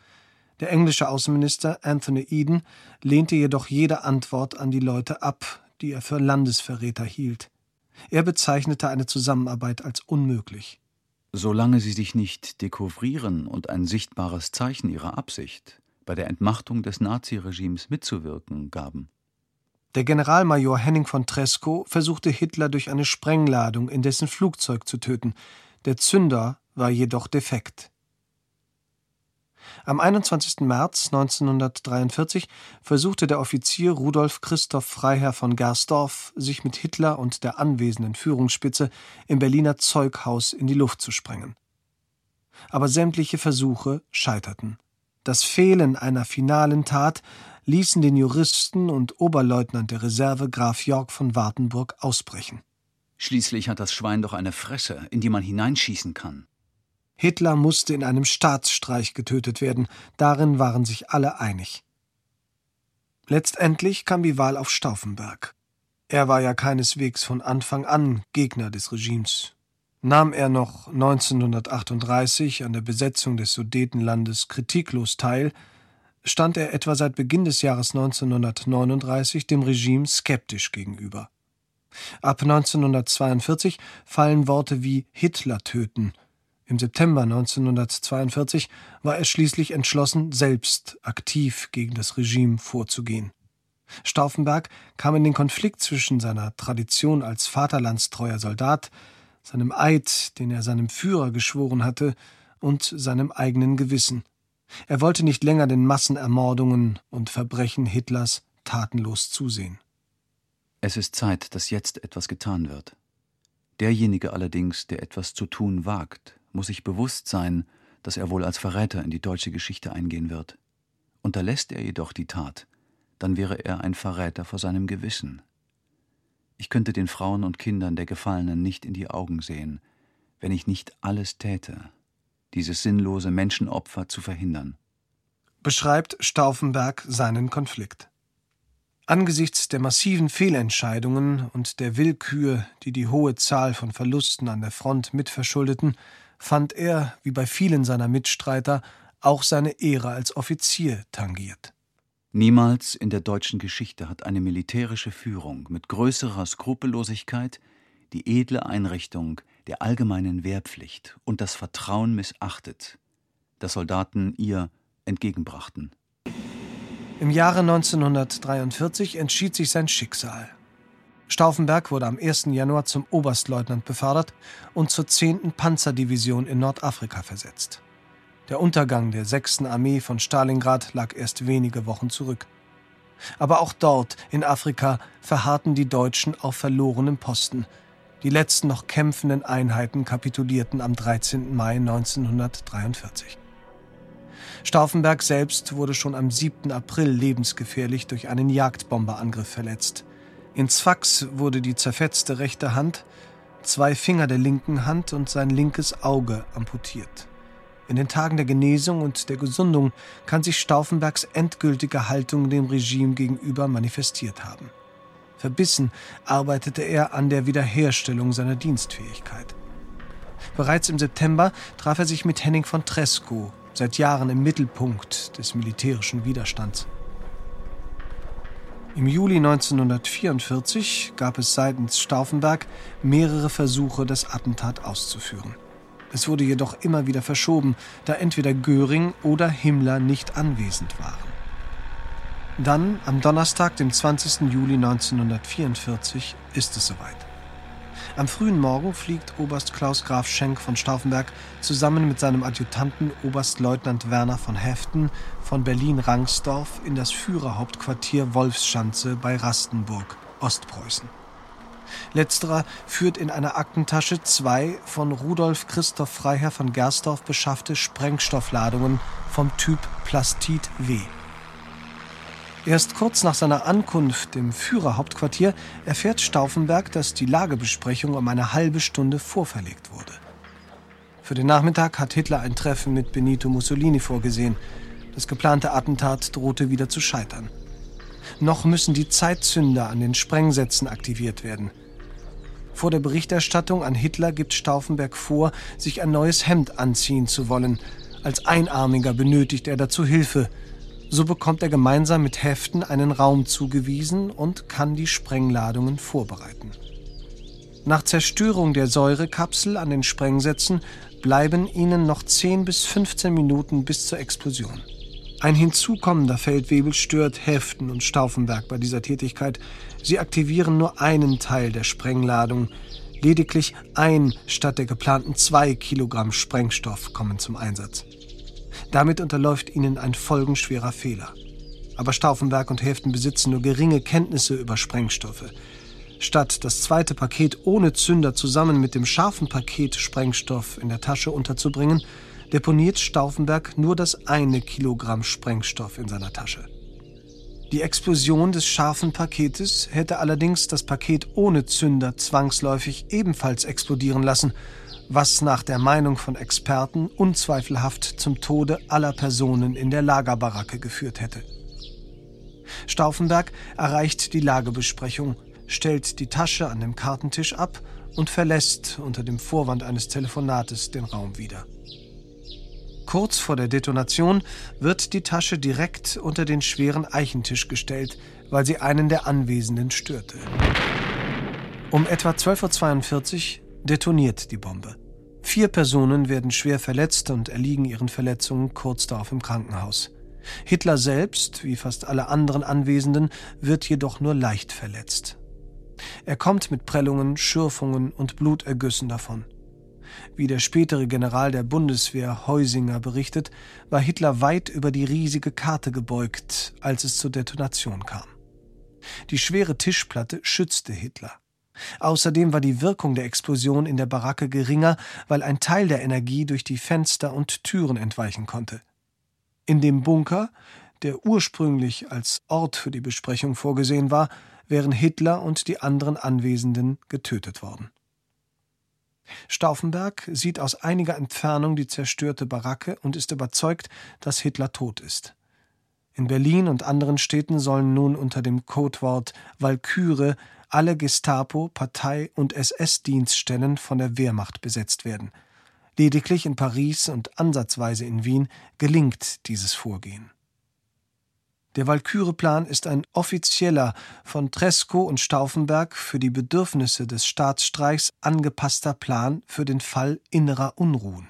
Der englische Außenminister Anthony Eden lehnte jedoch jede Antwort an die Leute ab, die er für Landesverräter hielt. Er bezeichnete eine Zusammenarbeit als unmöglich. Solange sie sich nicht dekouvrieren und ein sichtbares Zeichen ihrer Absicht, bei der Entmachtung des Naziregimes mitzuwirken, gaben. Der Generalmajor Henning von Trescow versuchte Hitler durch eine Sprengladung in dessen Flugzeug zu töten. Der Zünder war jedoch defekt. Am 21. März 1943 versuchte der Offizier Rudolf Christoph Freiherr von Gersdorf, sich mit Hitler und der anwesenden Führungsspitze im Berliner Zeughaus in die Luft zu sprengen. Aber sämtliche Versuche scheiterten. Das Fehlen einer finalen Tat ließen den Juristen und Oberleutnant der Reserve Graf Jörg von Wartenburg ausbrechen. Schließlich hat das Schwein doch eine Fresse, in die man hineinschießen kann. Hitler musste in einem Staatsstreich getötet werden, darin waren sich alle einig. Letztendlich kam die Wahl auf Stauffenberg. Er war ja keineswegs von Anfang an Gegner des Regimes. Nahm er noch 1938 an der Besetzung des Sudetenlandes kritiklos teil, stand er etwa seit Beginn des Jahres 1939 dem Regime skeptisch gegenüber. Ab 1942 fallen Worte wie Hitler töten im September 1942 war er schließlich entschlossen, selbst aktiv gegen das Regime vorzugehen. Stauffenberg kam in den Konflikt zwischen seiner Tradition als vaterlandstreuer Soldat, seinem Eid, den er seinem Führer geschworen hatte, und seinem eigenen Gewissen. Er wollte nicht länger den Massenermordungen und Verbrechen Hitlers tatenlos zusehen. Es ist Zeit, dass jetzt etwas getan wird. Derjenige allerdings, der etwas zu tun wagt, muss sich bewusst sein, dass er wohl als Verräter in die deutsche Geschichte eingehen wird. Unterlässt er jedoch die Tat, dann wäre er ein Verräter vor seinem Gewissen. Ich könnte den Frauen und Kindern der Gefallenen nicht in die Augen sehen, wenn ich nicht alles täte, dieses sinnlose Menschenopfer zu verhindern. Beschreibt Stauffenberg seinen Konflikt. Angesichts der massiven Fehlentscheidungen und der Willkür, die die hohe Zahl von Verlusten an der Front mitverschuldeten, fand er, wie bei vielen seiner Mitstreiter, auch seine Ehre als Offizier tangiert. Niemals in der deutschen Geschichte hat eine militärische Führung mit größerer Skrupellosigkeit die edle Einrichtung der allgemeinen Wehrpflicht und das Vertrauen missachtet, das Soldaten ihr entgegenbrachten. Im Jahre 1943 entschied sich sein Schicksal. Stauffenberg wurde am 1. Januar zum Oberstleutnant befördert und zur 10. Panzerdivision in Nordafrika versetzt. Der Untergang der 6. Armee von Stalingrad lag erst wenige Wochen zurück. Aber auch dort, in Afrika, verharrten die Deutschen auf verlorenem Posten. Die letzten noch kämpfenden Einheiten kapitulierten am 13. Mai 1943. Stauffenberg selbst wurde schon am 7. April lebensgefährlich durch einen Jagdbomberangriff verletzt. In Sfax wurde die zerfetzte rechte Hand, zwei Finger der linken Hand und sein linkes Auge amputiert. In den Tagen der Genesung und der Gesundung kann sich Stauffenbergs endgültige Haltung dem Regime gegenüber manifestiert haben. Verbissen arbeitete er an der Wiederherstellung seiner Dienstfähigkeit. Bereits im September traf er sich mit Henning von Tresco, seit Jahren im Mittelpunkt des militärischen Widerstands. Im Juli 1944 gab es seitens Stauffenberg mehrere Versuche, das Attentat auszuführen. Es wurde jedoch immer wieder verschoben, da entweder Göring oder Himmler nicht anwesend waren. Dann, am Donnerstag, dem 20. Juli 1944, ist es soweit. Am frühen Morgen fliegt Oberst Klaus Graf Schenk von Stauffenberg zusammen mit seinem Adjutanten Oberstleutnant Werner von Heften von Berlin-Rangsdorf in das Führerhauptquartier Wolfschanze bei Rastenburg, Ostpreußen. Letzterer führt in einer Aktentasche zwei von Rudolf Christoph Freiherr von Gersdorf beschaffte Sprengstoffladungen vom Typ Plastit W. Erst kurz nach seiner Ankunft im Führerhauptquartier erfährt Stauffenberg, dass die Lagebesprechung um eine halbe Stunde vorverlegt wurde. Für den Nachmittag hat Hitler ein Treffen mit Benito Mussolini vorgesehen. Das geplante Attentat drohte wieder zu scheitern. Noch müssen die Zeitzünder an den Sprengsätzen aktiviert werden. Vor der Berichterstattung an Hitler gibt Stauffenberg vor, sich ein neues Hemd anziehen zu wollen. Als Einarmiger benötigt er dazu Hilfe – so bekommt er gemeinsam mit Heften einen Raum zugewiesen und kann die Sprengladungen vorbereiten. Nach Zerstörung der Säurekapsel an den Sprengsätzen bleiben ihnen noch 10 bis 15 Minuten bis zur Explosion. Ein hinzukommender Feldwebel stört Heften und Stauffenberg bei dieser Tätigkeit. Sie aktivieren nur einen Teil der Sprengladung. Lediglich ein statt der geplanten zwei Kilogramm Sprengstoff kommen zum Einsatz. Damit unterläuft ihnen ein folgenschwerer Fehler. Aber Stauffenberg und Häften besitzen nur geringe Kenntnisse über Sprengstoffe. Statt das zweite Paket ohne Zünder zusammen mit dem scharfen Paket Sprengstoff in der Tasche unterzubringen, deponiert Stauffenberg nur das eine Kilogramm Sprengstoff in seiner Tasche. Die Explosion des scharfen Paketes hätte allerdings das Paket ohne Zünder zwangsläufig ebenfalls explodieren lassen was nach der Meinung von Experten unzweifelhaft zum Tode aller Personen in der Lagerbaracke geführt hätte. Stauffenberg erreicht die Lagebesprechung, stellt die Tasche an dem Kartentisch ab und verlässt unter dem Vorwand eines Telefonates den Raum wieder. Kurz vor der Detonation wird die Tasche direkt unter den schweren Eichentisch gestellt, weil sie einen der Anwesenden störte. Um etwa 12.42 Uhr detoniert die Bombe. Vier Personen werden schwer verletzt und erliegen ihren Verletzungen kurz darauf im Krankenhaus. Hitler selbst, wie fast alle anderen Anwesenden, wird jedoch nur leicht verletzt. Er kommt mit Prellungen, Schürfungen und Blutergüssen davon. Wie der spätere General der Bundeswehr Heusinger berichtet, war Hitler weit über die riesige Karte gebeugt, als es zur Detonation kam. Die schwere Tischplatte schützte Hitler. Außerdem war die Wirkung der Explosion in der Baracke geringer, weil ein Teil der Energie durch die Fenster und Türen entweichen konnte. In dem Bunker, der ursprünglich als Ort für die Besprechung vorgesehen war, wären Hitler und die anderen Anwesenden getötet worden. Stauffenberg sieht aus einiger Entfernung die zerstörte Baracke und ist überzeugt, dass Hitler tot ist. In Berlin und anderen Städten sollen nun unter dem Codewort Walküre alle Gestapo-, Partei- und SS-Dienststellen von der Wehrmacht besetzt werden. Lediglich in Paris und ansatzweise in Wien gelingt dieses Vorgehen. Der Walküre-Plan ist ein offizieller, von Tresco und Stauffenberg für die Bedürfnisse des Staatsstreichs angepasster Plan für den Fall innerer Unruhen.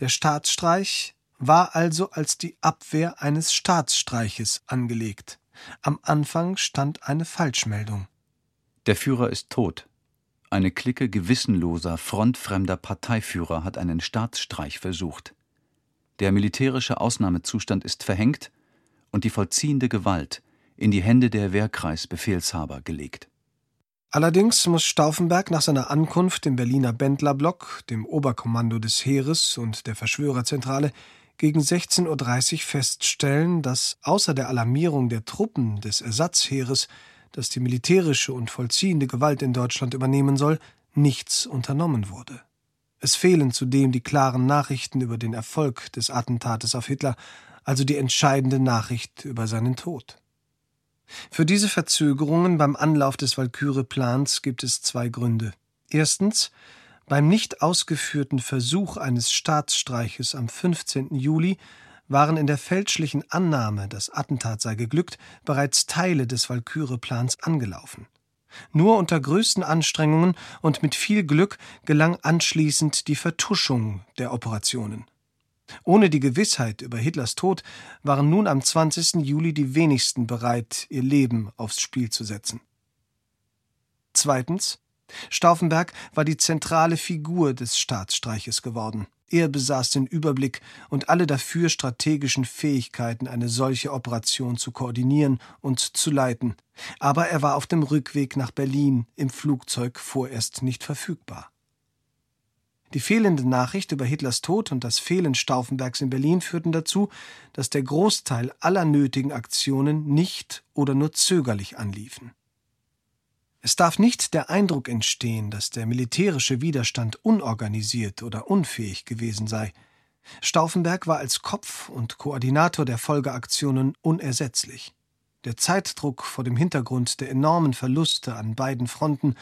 Der Staatsstreich war also als die Abwehr eines Staatsstreiches angelegt. Am Anfang stand eine Falschmeldung. Der Führer ist tot. Eine Clique gewissenloser, frontfremder Parteiführer hat einen Staatsstreich versucht. Der militärische Ausnahmezustand ist verhängt und die vollziehende Gewalt in die Hände der Wehrkreisbefehlshaber gelegt. Allerdings muss Stauffenberg nach seiner Ankunft im Berliner Bendlerblock, dem Oberkommando des Heeres und der Verschwörerzentrale, gegen 16.30 Uhr feststellen, dass außer der Alarmierung der Truppen des Ersatzheeres, das die militärische und vollziehende Gewalt in Deutschland übernehmen soll, nichts unternommen wurde. Es fehlen zudem die klaren Nachrichten über den Erfolg des Attentates auf Hitler, also die entscheidende Nachricht über seinen Tod. Für diese Verzögerungen beim Anlauf des Walküre-Plans gibt es zwei Gründe. Erstens, beim nicht ausgeführten Versuch eines Staatsstreiches am 15. Juli waren in der fälschlichen Annahme, das Attentat sei geglückt, bereits Teile des Walküre-Plans angelaufen. Nur unter größten Anstrengungen und mit viel Glück gelang anschließend die Vertuschung der Operationen. Ohne die Gewissheit über Hitlers Tod waren nun am 20. Juli die wenigsten bereit, ihr Leben aufs Spiel zu setzen. Zweitens. Stauffenberg war die zentrale Figur des Staatsstreiches geworden. Er besaß den Überblick und alle dafür strategischen Fähigkeiten, eine solche Operation zu koordinieren und zu leiten. Aber er war auf dem Rückweg nach Berlin im Flugzeug vorerst nicht verfügbar. Die fehlende Nachricht über Hitlers Tod und das Fehlen Stauffenbergs in Berlin führten dazu, dass der Großteil aller nötigen Aktionen nicht oder nur zögerlich anliefen. Es darf nicht der Eindruck entstehen, dass der militärische Widerstand unorganisiert oder unfähig gewesen sei. Stauffenberg war als Kopf und Koordinator der Folgeaktionen unersetzlich. Der Zeitdruck vor dem Hintergrund der enormen Verluste an beiden Fronten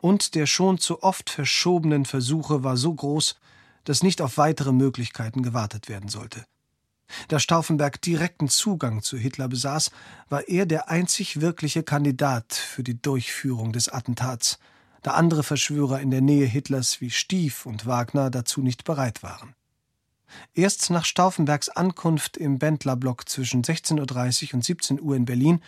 und der schon zu oft verschobenen Versuche war so groß, dass nicht auf weitere Möglichkeiten gewartet werden sollte. Da Stauffenberg direkten Zugang zu Hitler besaß, war er der einzig wirkliche Kandidat für die Durchführung des Attentats, da andere Verschwörer in der Nähe Hitlers wie Stief und Wagner dazu nicht bereit waren. Erst nach Stauffenbergs Ankunft im Bendlerblock zwischen 16.30 Uhr und 17 Uhr in Berlin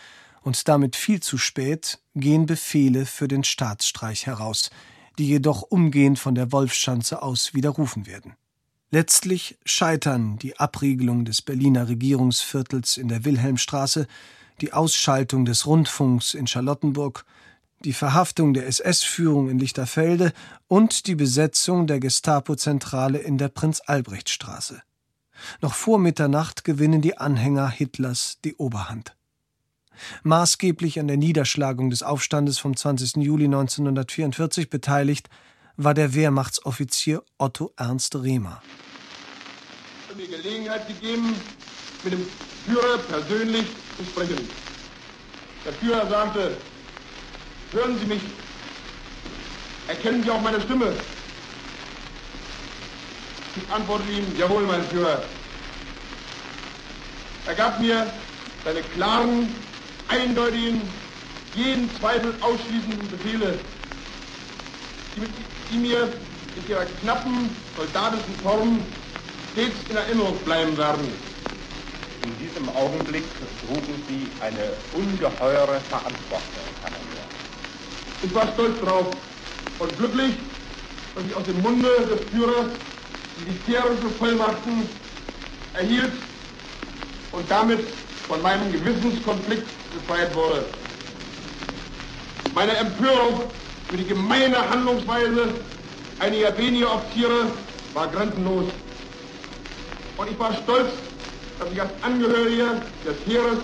und damit viel zu spät gehen Befehle für den Staatsstreich heraus, die jedoch umgehend von der Wolfschanze aus widerrufen werden. Letztlich scheitern die Abriegelung des Berliner Regierungsviertels in der Wilhelmstraße, die Ausschaltung des Rundfunks in Charlottenburg, die Verhaftung der SS-Führung in Lichterfelde und die Besetzung der Gestapo-Zentrale in der Prinz-Albrecht-Straße. Noch vor Mitternacht gewinnen die Anhänger Hitlers die Oberhand. Maßgeblich an der Niederschlagung des Aufstandes vom 20. Juli 1944 beteiligt war der Wehrmachtsoffizier Otto Ernst Rehmer. mir Gelegenheit gegeben, mit dem Führer persönlich zu sprechen. Der Führer sagte, hören Sie mich, erkennen Sie auch meine Stimme? Ich antwortete ihm, jawohl, mein Führer. Er gab mir seine klaren, eindeutigen, jeden Zweifel ausschließenden Befehle, die, mit, die mir in ihrer knappen soldatischen Form stets in Erinnerung bleiben werden. In diesem Augenblick trugen Sie eine ungeheure Verantwortung, Herr Major. Ich war stolz drauf und glücklich, dass ich aus dem Munde des Führers militärische Vollmachten erhielt und damit von meinem Gewissenskonflikt befreit wurde. Meine Empörung für die gemeine Handlungsweise einiger weniger Offiziere war grenzenlos. Und ich war stolz, dass ich als Angehöriger des Heeres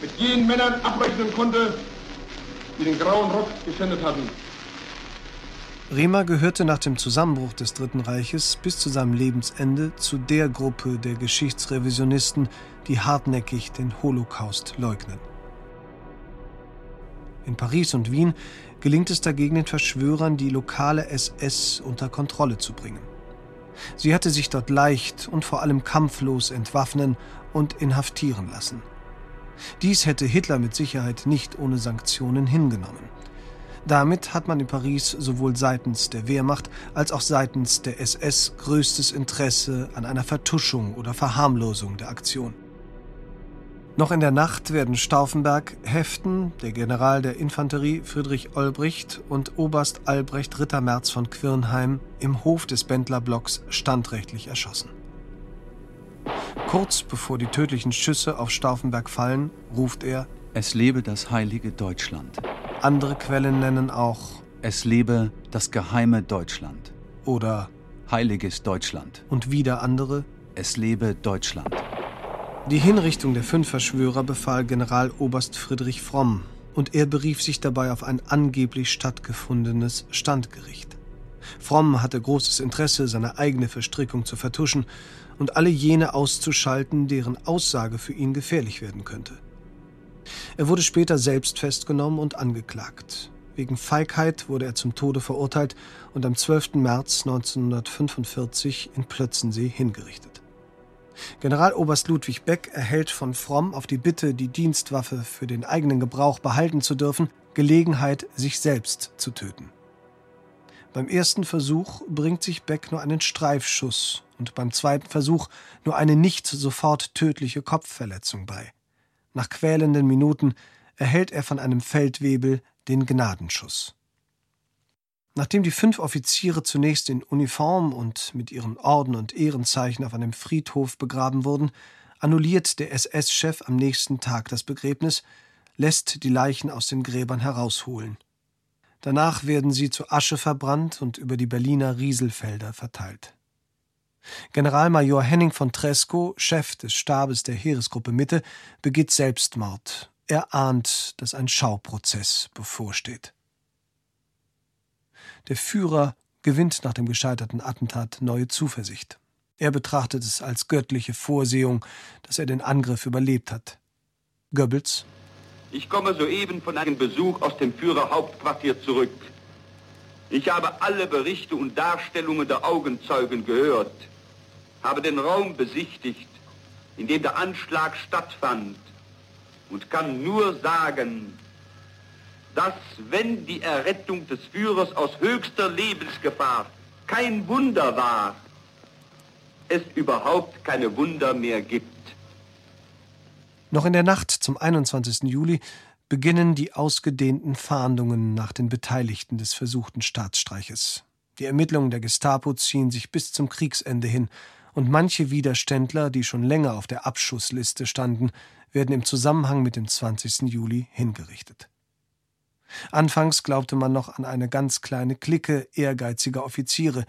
mit jenen Männern abrechnen konnte, die den grauen Rock geschändet hatten. Rehmer gehörte nach dem Zusammenbruch des Dritten Reiches bis zu seinem Lebensende zu der Gruppe der Geschichtsrevisionisten, die hartnäckig den Holocaust leugnen. In Paris und Wien gelingt es dagegen den Verschwörern, die lokale SS unter Kontrolle zu bringen. Sie hatte sich dort leicht und vor allem kampflos entwaffnen und inhaftieren lassen. Dies hätte Hitler mit Sicherheit nicht ohne Sanktionen hingenommen. Damit hat man in Paris sowohl seitens der Wehrmacht als auch seitens der SS größtes Interesse an einer Vertuschung oder Verharmlosung der Aktion. Noch in der Nacht werden Stauffenberg, Heften, der General der Infanterie Friedrich Olbricht und Oberst Albrecht Rittermerz von Quirnheim im Hof des Bendlerblocks standrechtlich erschossen. Kurz bevor die tödlichen Schüsse auf Stauffenberg fallen, ruft er Es lebe das heilige Deutschland. Andere Quellen nennen auch Es lebe das geheime Deutschland. Oder Heiliges Deutschland. Und wieder andere Es lebe Deutschland. Die Hinrichtung der fünf Verschwörer befahl Generaloberst Friedrich Fromm und er berief sich dabei auf ein angeblich stattgefundenes Standgericht. Fromm hatte großes Interesse, seine eigene Verstrickung zu vertuschen und alle jene auszuschalten, deren Aussage für ihn gefährlich werden könnte. Er wurde später selbst festgenommen und angeklagt. Wegen Feigheit wurde er zum Tode verurteilt und am 12. März 1945 in Plötzensee hingerichtet. Generaloberst Ludwig Beck erhält von Fromm auf die Bitte, die Dienstwaffe für den eigenen Gebrauch behalten zu dürfen, Gelegenheit, sich selbst zu töten. Beim ersten Versuch bringt sich Beck nur einen Streifschuss und beim zweiten Versuch nur eine nicht sofort tödliche Kopfverletzung bei. Nach quälenden Minuten erhält er von einem Feldwebel den Gnadenschuss. Nachdem die fünf Offiziere zunächst in Uniform und mit ihren Orden und Ehrenzeichen auf einem Friedhof begraben wurden, annulliert der SS-Chef am nächsten Tag das Begräbnis, lässt die Leichen aus den Gräbern herausholen. Danach werden sie zu Asche verbrannt und über die Berliner Rieselfelder verteilt. Generalmajor Henning von Tresco, Chef des Stabes der Heeresgruppe Mitte, begeht Selbstmord. Er ahnt, dass ein Schauprozess bevorsteht. Der Führer gewinnt nach dem gescheiterten Attentat neue Zuversicht. Er betrachtet es als göttliche Vorsehung, dass er den Angriff überlebt hat. Goebbels. Ich komme soeben von einem Besuch aus dem Führerhauptquartier zurück. Ich habe alle Berichte und Darstellungen der Augenzeugen gehört, habe den Raum besichtigt, in dem der Anschlag stattfand und kann nur sagen, dass wenn die Errettung des Führers aus höchster Lebensgefahr kein Wunder war, es überhaupt keine Wunder mehr gibt. Noch in der Nacht zum 21. Juli beginnen die ausgedehnten Fahndungen nach den Beteiligten des versuchten Staatsstreiches. Die Ermittlungen der Gestapo ziehen sich bis zum Kriegsende hin, und manche Widerständler, die schon länger auf der Abschussliste standen, werden im Zusammenhang mit dem 20. Juli hingerichtet. Anfangs glaubte man noch an eine ganz kleine Clique ehrgeiziger Offiziere,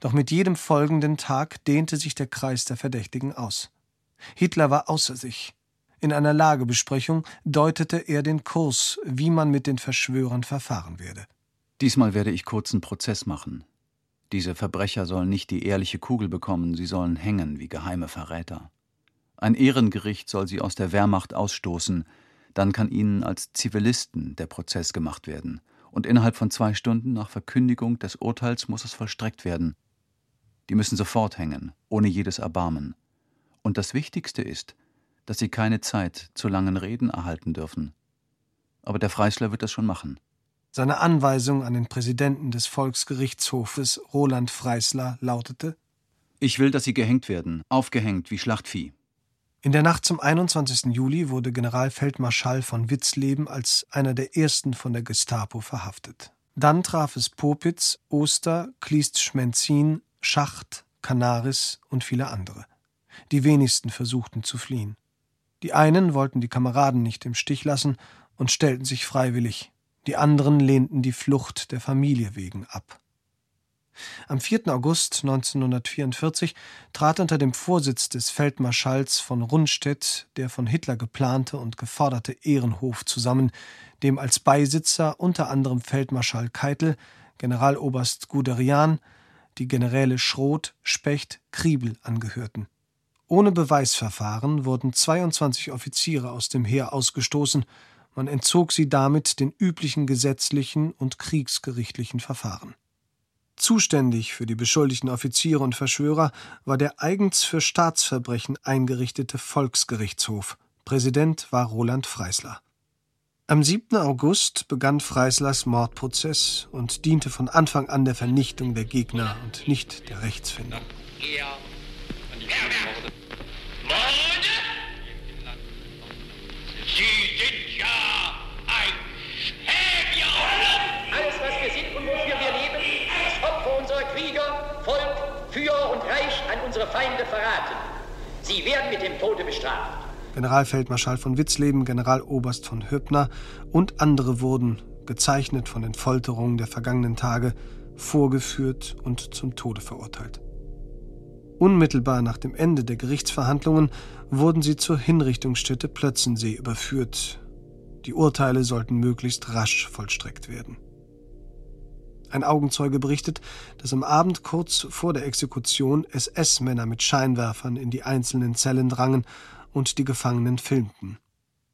doch mit jedem folgenden Tag dehnte sich der Kreis der Verdächtigen aus. Hitler war außer sich. In einer Lagebesprechung deutete er den Kurs, wie man mit den Verschwörern verfahren werde. Diesmal werde ich kurzen Prozess machen. Diese Verbrecher sollen nicht die ehrliche Kugel bekommen, sie sollen hängen wie geheime Verräter. Ein Ehrengericht soll sie aus der Wehrmacht ausstoßen, dann kann ihnen als Zivilisten der Prozess gemacht werden, und innerhalb von zwei Stunden nach Verkündigung des Urteils muss es vollstreckt werden. Die müssen sofort hängen, ohne jedes Erbarmen. Und das Wichtigste ist, dass sie keine Zeit zu langen Reden erhalten dürfen. Aber der Freisler wird das schon machen. Seine Anweisung an den Präsidenten des Volksgerichtshofes, Roland Freisler, lautete: Ich will, dass sie gehängt werden, aufgehängt wie Schlachtvieh. In der Nacht zum 21. Juli wurde Generalfeldmarschall von Witzleben als einer der ersten von der Gestapo verhaftet. Dann traf es Popitz, Oster, Kliest-Schmenzin, Schacht, Canaris und viele andere. Die wenigsten versuchten zu fliehen. Die einen wollten die Kameraden nicht im Stich lassen und stellten sich freiwillig, die anderen lehnten die Flucht der Familie wegen ab. Am 4. August 1944 trat unter dem Vorsitz des Feldmarschalls von Rundstedt der von Hitler geplante und geforderte Ehrenhof zusammen, dem als Beisitzer unter anderem Feldmarschall Keitel, Generaloberst Guderian, die Generäle Schroth, Specht, Kriebel angehörten. Ohne Beweisverfahren wurden 22 Offiziere aus dem Heer ausgestoßen, man entzog sie damit den üblichen gesetzlichen und kriegsgerichtlichen Verfahren. Zuständig für die beschuldigten Offiziere und Verschwörer war der eigens für Staatsverbrechen eingerichtete Volksgerichtshof. Präsident war Roland Freisler. Am 7. August begann Freislers Mordprozess und diente von Anfang an der Vernichtung der Gegner und nicht der Rechtsfindung. Unsere Feinde verraten. Sie werden mit dem Tode bestraft. Generalfeldmarschall von Witzleben, Generaloberst von Höppner und andere wurden, gezeichnet von den Folterungen der vergangenen Tage, vorgeführt und zum Tode verurteilt. Unmittelbar nach dem Ende der Gerichtsverhandlungen wurden sie zur Hinrichtungsstätte Plötzensee überführt. Die Urteile sollten möglichst rasch vollstreckt werden. Ein Augenzeuge berichtet, dass am Abend kurz vor der Exekution SS-Männer mit Scheinwerfern in die einzelnen Zellen drangen und die Gefangenen filmten.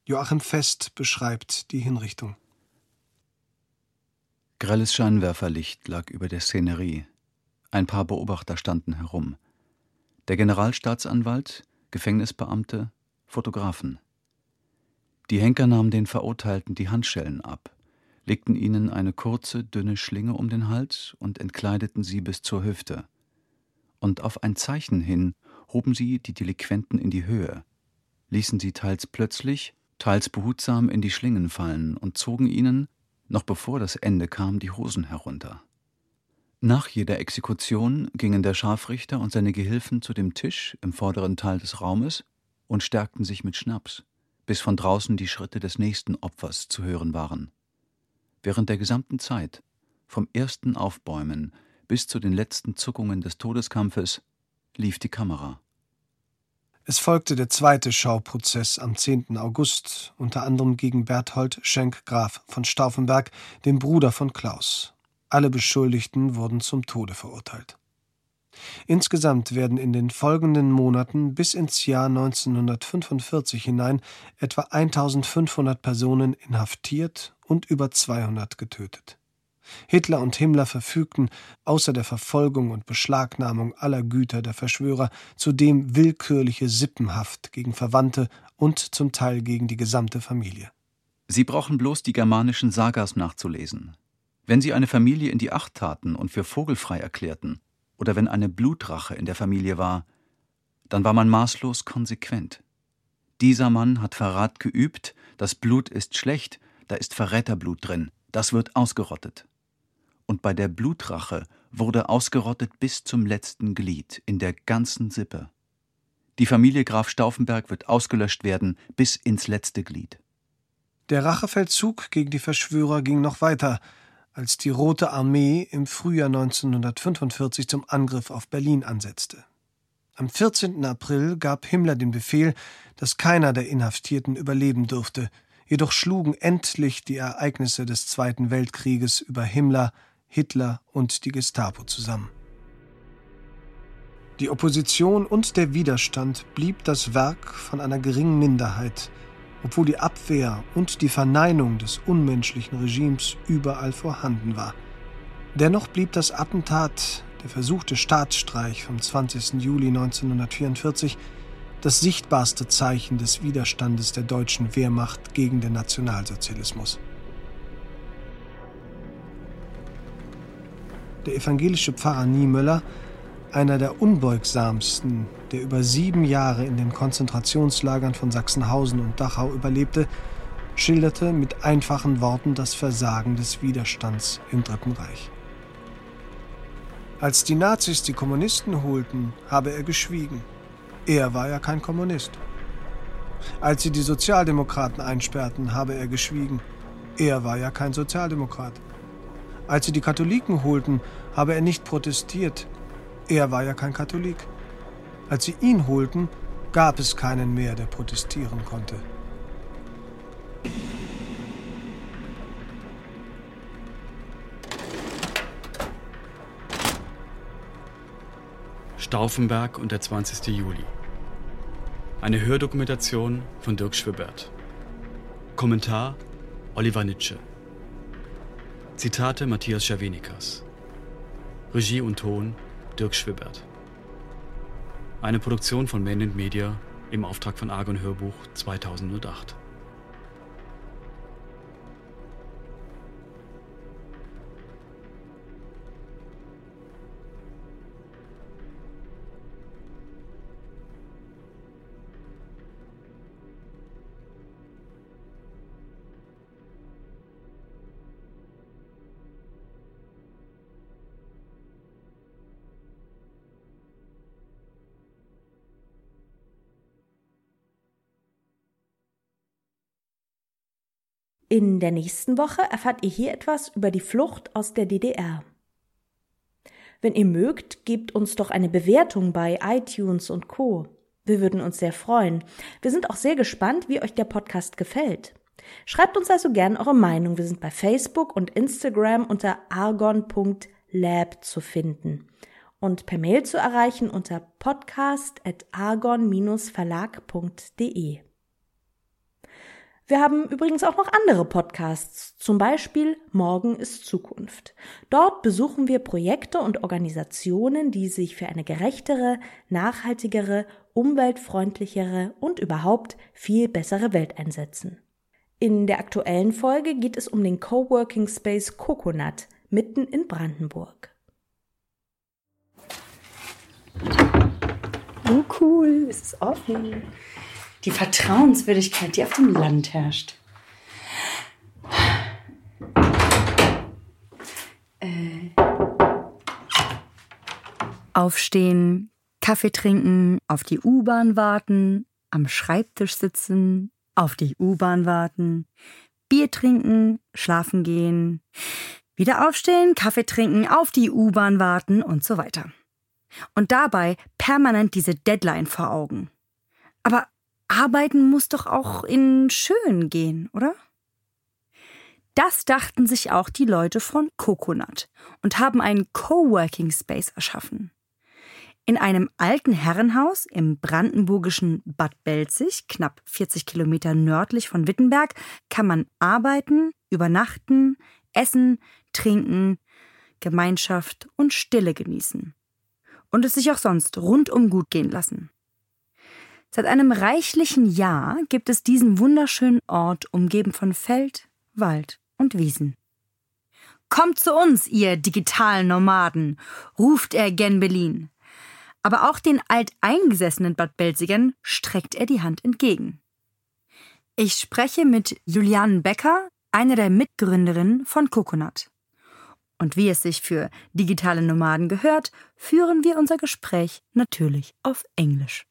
Joachim Fest beschreibt die Hinrichtung. Grelles Scheinwerferlicht lag über der Szenerie. Ein paar Beobachter standen herum. Der Generalstaatsanwalt, Gefängnisbeamte, Fotografen. Die Henker nahmen den Verurteilten die Handschellen ab, legten ihnen eine kurze, dünne Schlinge um den Hals und entkleideten sie bis zur Hüfte. Und auf ein Zeichen hin hoben sie die Delinquenten in die Höhe, ließen sie teils plötzlich, teils behutsam in die Schlingen fallen und zogen ihnen, noch bevor das Ende kam, die Hosen herunter. Nach jeder Exekution gingen der Scharfrichter und seine Gehilfen zu dem Tisch im vorderen Teil des Raumes und stärkten sich mit Schnaps, bis von draußen die Schritte des nächsten Opfers zu hören waren. Während der gesamten Zeit, vom ersten Aufbäumen bis zu den letzten Zuckungen des Todeskampfes, lief die Kamera. Es folgte der zweite Schauprozess am 10. August, unter anderem gegen Berthold Schenk Graf von Stauffenberg, dem Bruder von Klaus. Alle Beschuldigten wurden zum Tode verurteilt. Insgesamt werden in den folgenden Monaten bis ins Jahr 1945 hinein etwa 1500 Personen inhaftiert und über 200 getötet. Hitler und Himmler verfügten, außer der Verfolgung und Beschlagnahmung aller Güter der Verschwörer, zudem willkürliche Sippenhaft gegen Verwandte und zum Teil gegen die gesamte Familie. Sie brauchen bloß die germanischen Sagas nachzulesen. Wenn sie eine Familie in die Acht taten und für vogelfrei erklärten, oder wenn eine Blutrache in der Familie war, dann war man maßlos konsequent. Dieser Mann hat Verrat geübt, das Blut ist schlecht, da ist Verräterblut drin, das wird ausgerottet und bei der Blutrache wurde ausgerottet bis zum letzten Glied in der ganzen Sippe. Die Familie Graf Stauffenberg wird ausgelöscht werden bis ins letzte Glied. Der Rachefeldzug gegen die Verschwörer ging noch weiter, als die Rote Armee im Frühjahr 1945 zum Angriff auf Berlin ansetzte. Am 14. April gab Himmler den Befehl, dass keiner der Inhaftierten überleben dürfte, jedoch schlugen endlich die Ereignisse des Zweiten Weltkrieges über Himmler, Hitler und die Gestapo zusammen. Die Opposition und der Widerstand blieb das Werk von einer geringen Minderheit, obwohl die Abwehr und die Verneinung des unmenschlichen Regimes überall vorhanden war. Dennoch blieb das Attentat, der versuchte Staatsstreich vom 20. Juli 1944, das sichtbarste Zeichen des Widerstandes der deutschen Wehrmacht gegen den Nationalsozialismus. der evangelische Pfarrer Niemöller, einer der unbeugsamsten, der über sieben Jahre in den Konzentrationslagern von Sachsenhausen und Dachau überlebte, schilderte mit einfachen Worten das Versagen des Widerstands im Dritten Reich. Als die Nazis die Kommunisten holten, habe er geschwiegen. Er war ja kein Kommunist. Als sie die Sozialdemokraten einsperrten, habe er geschwiegen. Er war ja kein Sozialdemokrat. Als sie die Katholiken holten, habe er nicht protestiert. Er war ja kein Katholik. Als sie ihn holten, gab es keinen mehr, der protestieren konnte. Stauffenberg und der 20. Juli. Eine Hördokumentation von Dirk Schwibbert. Kommentar Oliver Nitsche. Zitate Matthias Schervenikas. Regie und Ton Dirk Schwibbert. Eine Produktion von Man Media im Auftrag von Argon Hörbuch 2008. In der nächsten Woche erfahrt ihr hier etwas über die Flucht aus der DDR. Wenn ihr mögt, gebt uns doch eine Bewertung bei iTunes und Co. Wir würden uns sehr freuen. Wir sind auch sehr gespannt, wie euch der Podcast gefällt. Schreibt uns also gern eure Meinung. Wir sind bei Facebook und Instagram unter argon.lab zu finden und per Mail zu erreichen unter podcast.argon-verlag.de. Wir haben übrigens auch noch andere Podcasts, zum Beispiel Morgen ist Zukunft. Dort besuchen wir Projekte und Organisationen, die sich für eine gerechtere, nachhaltigere, umweltfreundlichere und überhaupt viel bessere Welt einsetzen. In der aktuellen Folge geht es um den Coworking Space Coconut mitten in Brandenburg. Oh cool, es ist offen. Die Vertrauenswürdigkeit, die auf dem Land herrscht. Äh. Aufstehen, Kaffee trinken, auf die U-Bahn warten, am Schreibtisch sitzen, auf die U-Bahn warten, Bier trinken, schlafen gehen, wieder aufstehen, Kaffee trinken, auf die U-Bahn warten und so weiter. Und dabei permanent diese Deadline vor Augen. Aber arbeiten muss doch auch in schön gehen, oder? Das dachten sich auch die Leute von Coconut und haben einen Coworking Space erschaffen. In einem alten Herrenhaus im brandenburgischen Bad Belzig, knapp 40 Kilometer nördlich von Wittenberg, kann man arbeiten, übernachten, essen, trinken, Gemeinschaft und Stille genießen. Und es sich auch sonst rundum gut gehen lassen. Seit einem reichlichen Jahr gibt es diesen wunderschönen Ort, umgeben von Feld, Wald und Wiesen. Kommt zu uns, ihr digitalen Nomaden, ruft er gen Berlin. Aber auch den alteingesessenen Bad Belzigern streckt er die Hand entgegen. Ich spreche mit Juliane Becker, einer der Mitgründerinnen von Coconut. Und wie es sich für digitale Nomaden gehört, führen wir unser Gespräch natürlich auf Englisch.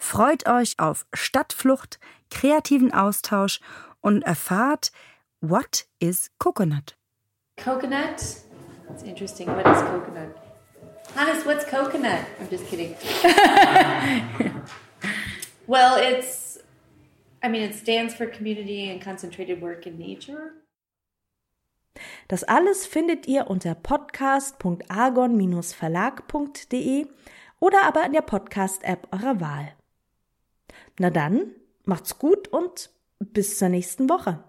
Freut euch auf Stadtflucht, kreativen Austausch und erfahrt, what is coconut? Coconut? It's interesting. What is coconut? Hannes, what's coconut? I'm just kidding. [LAUGHS] well, it's, I mean, it stands for community and concentrated work in nature. Das alles findet ihr unter podcast.argon-verlag.de oder aber in der Podcast-App eurer Wahl. Na dann, macht's gut und bis zur nächsten Woche.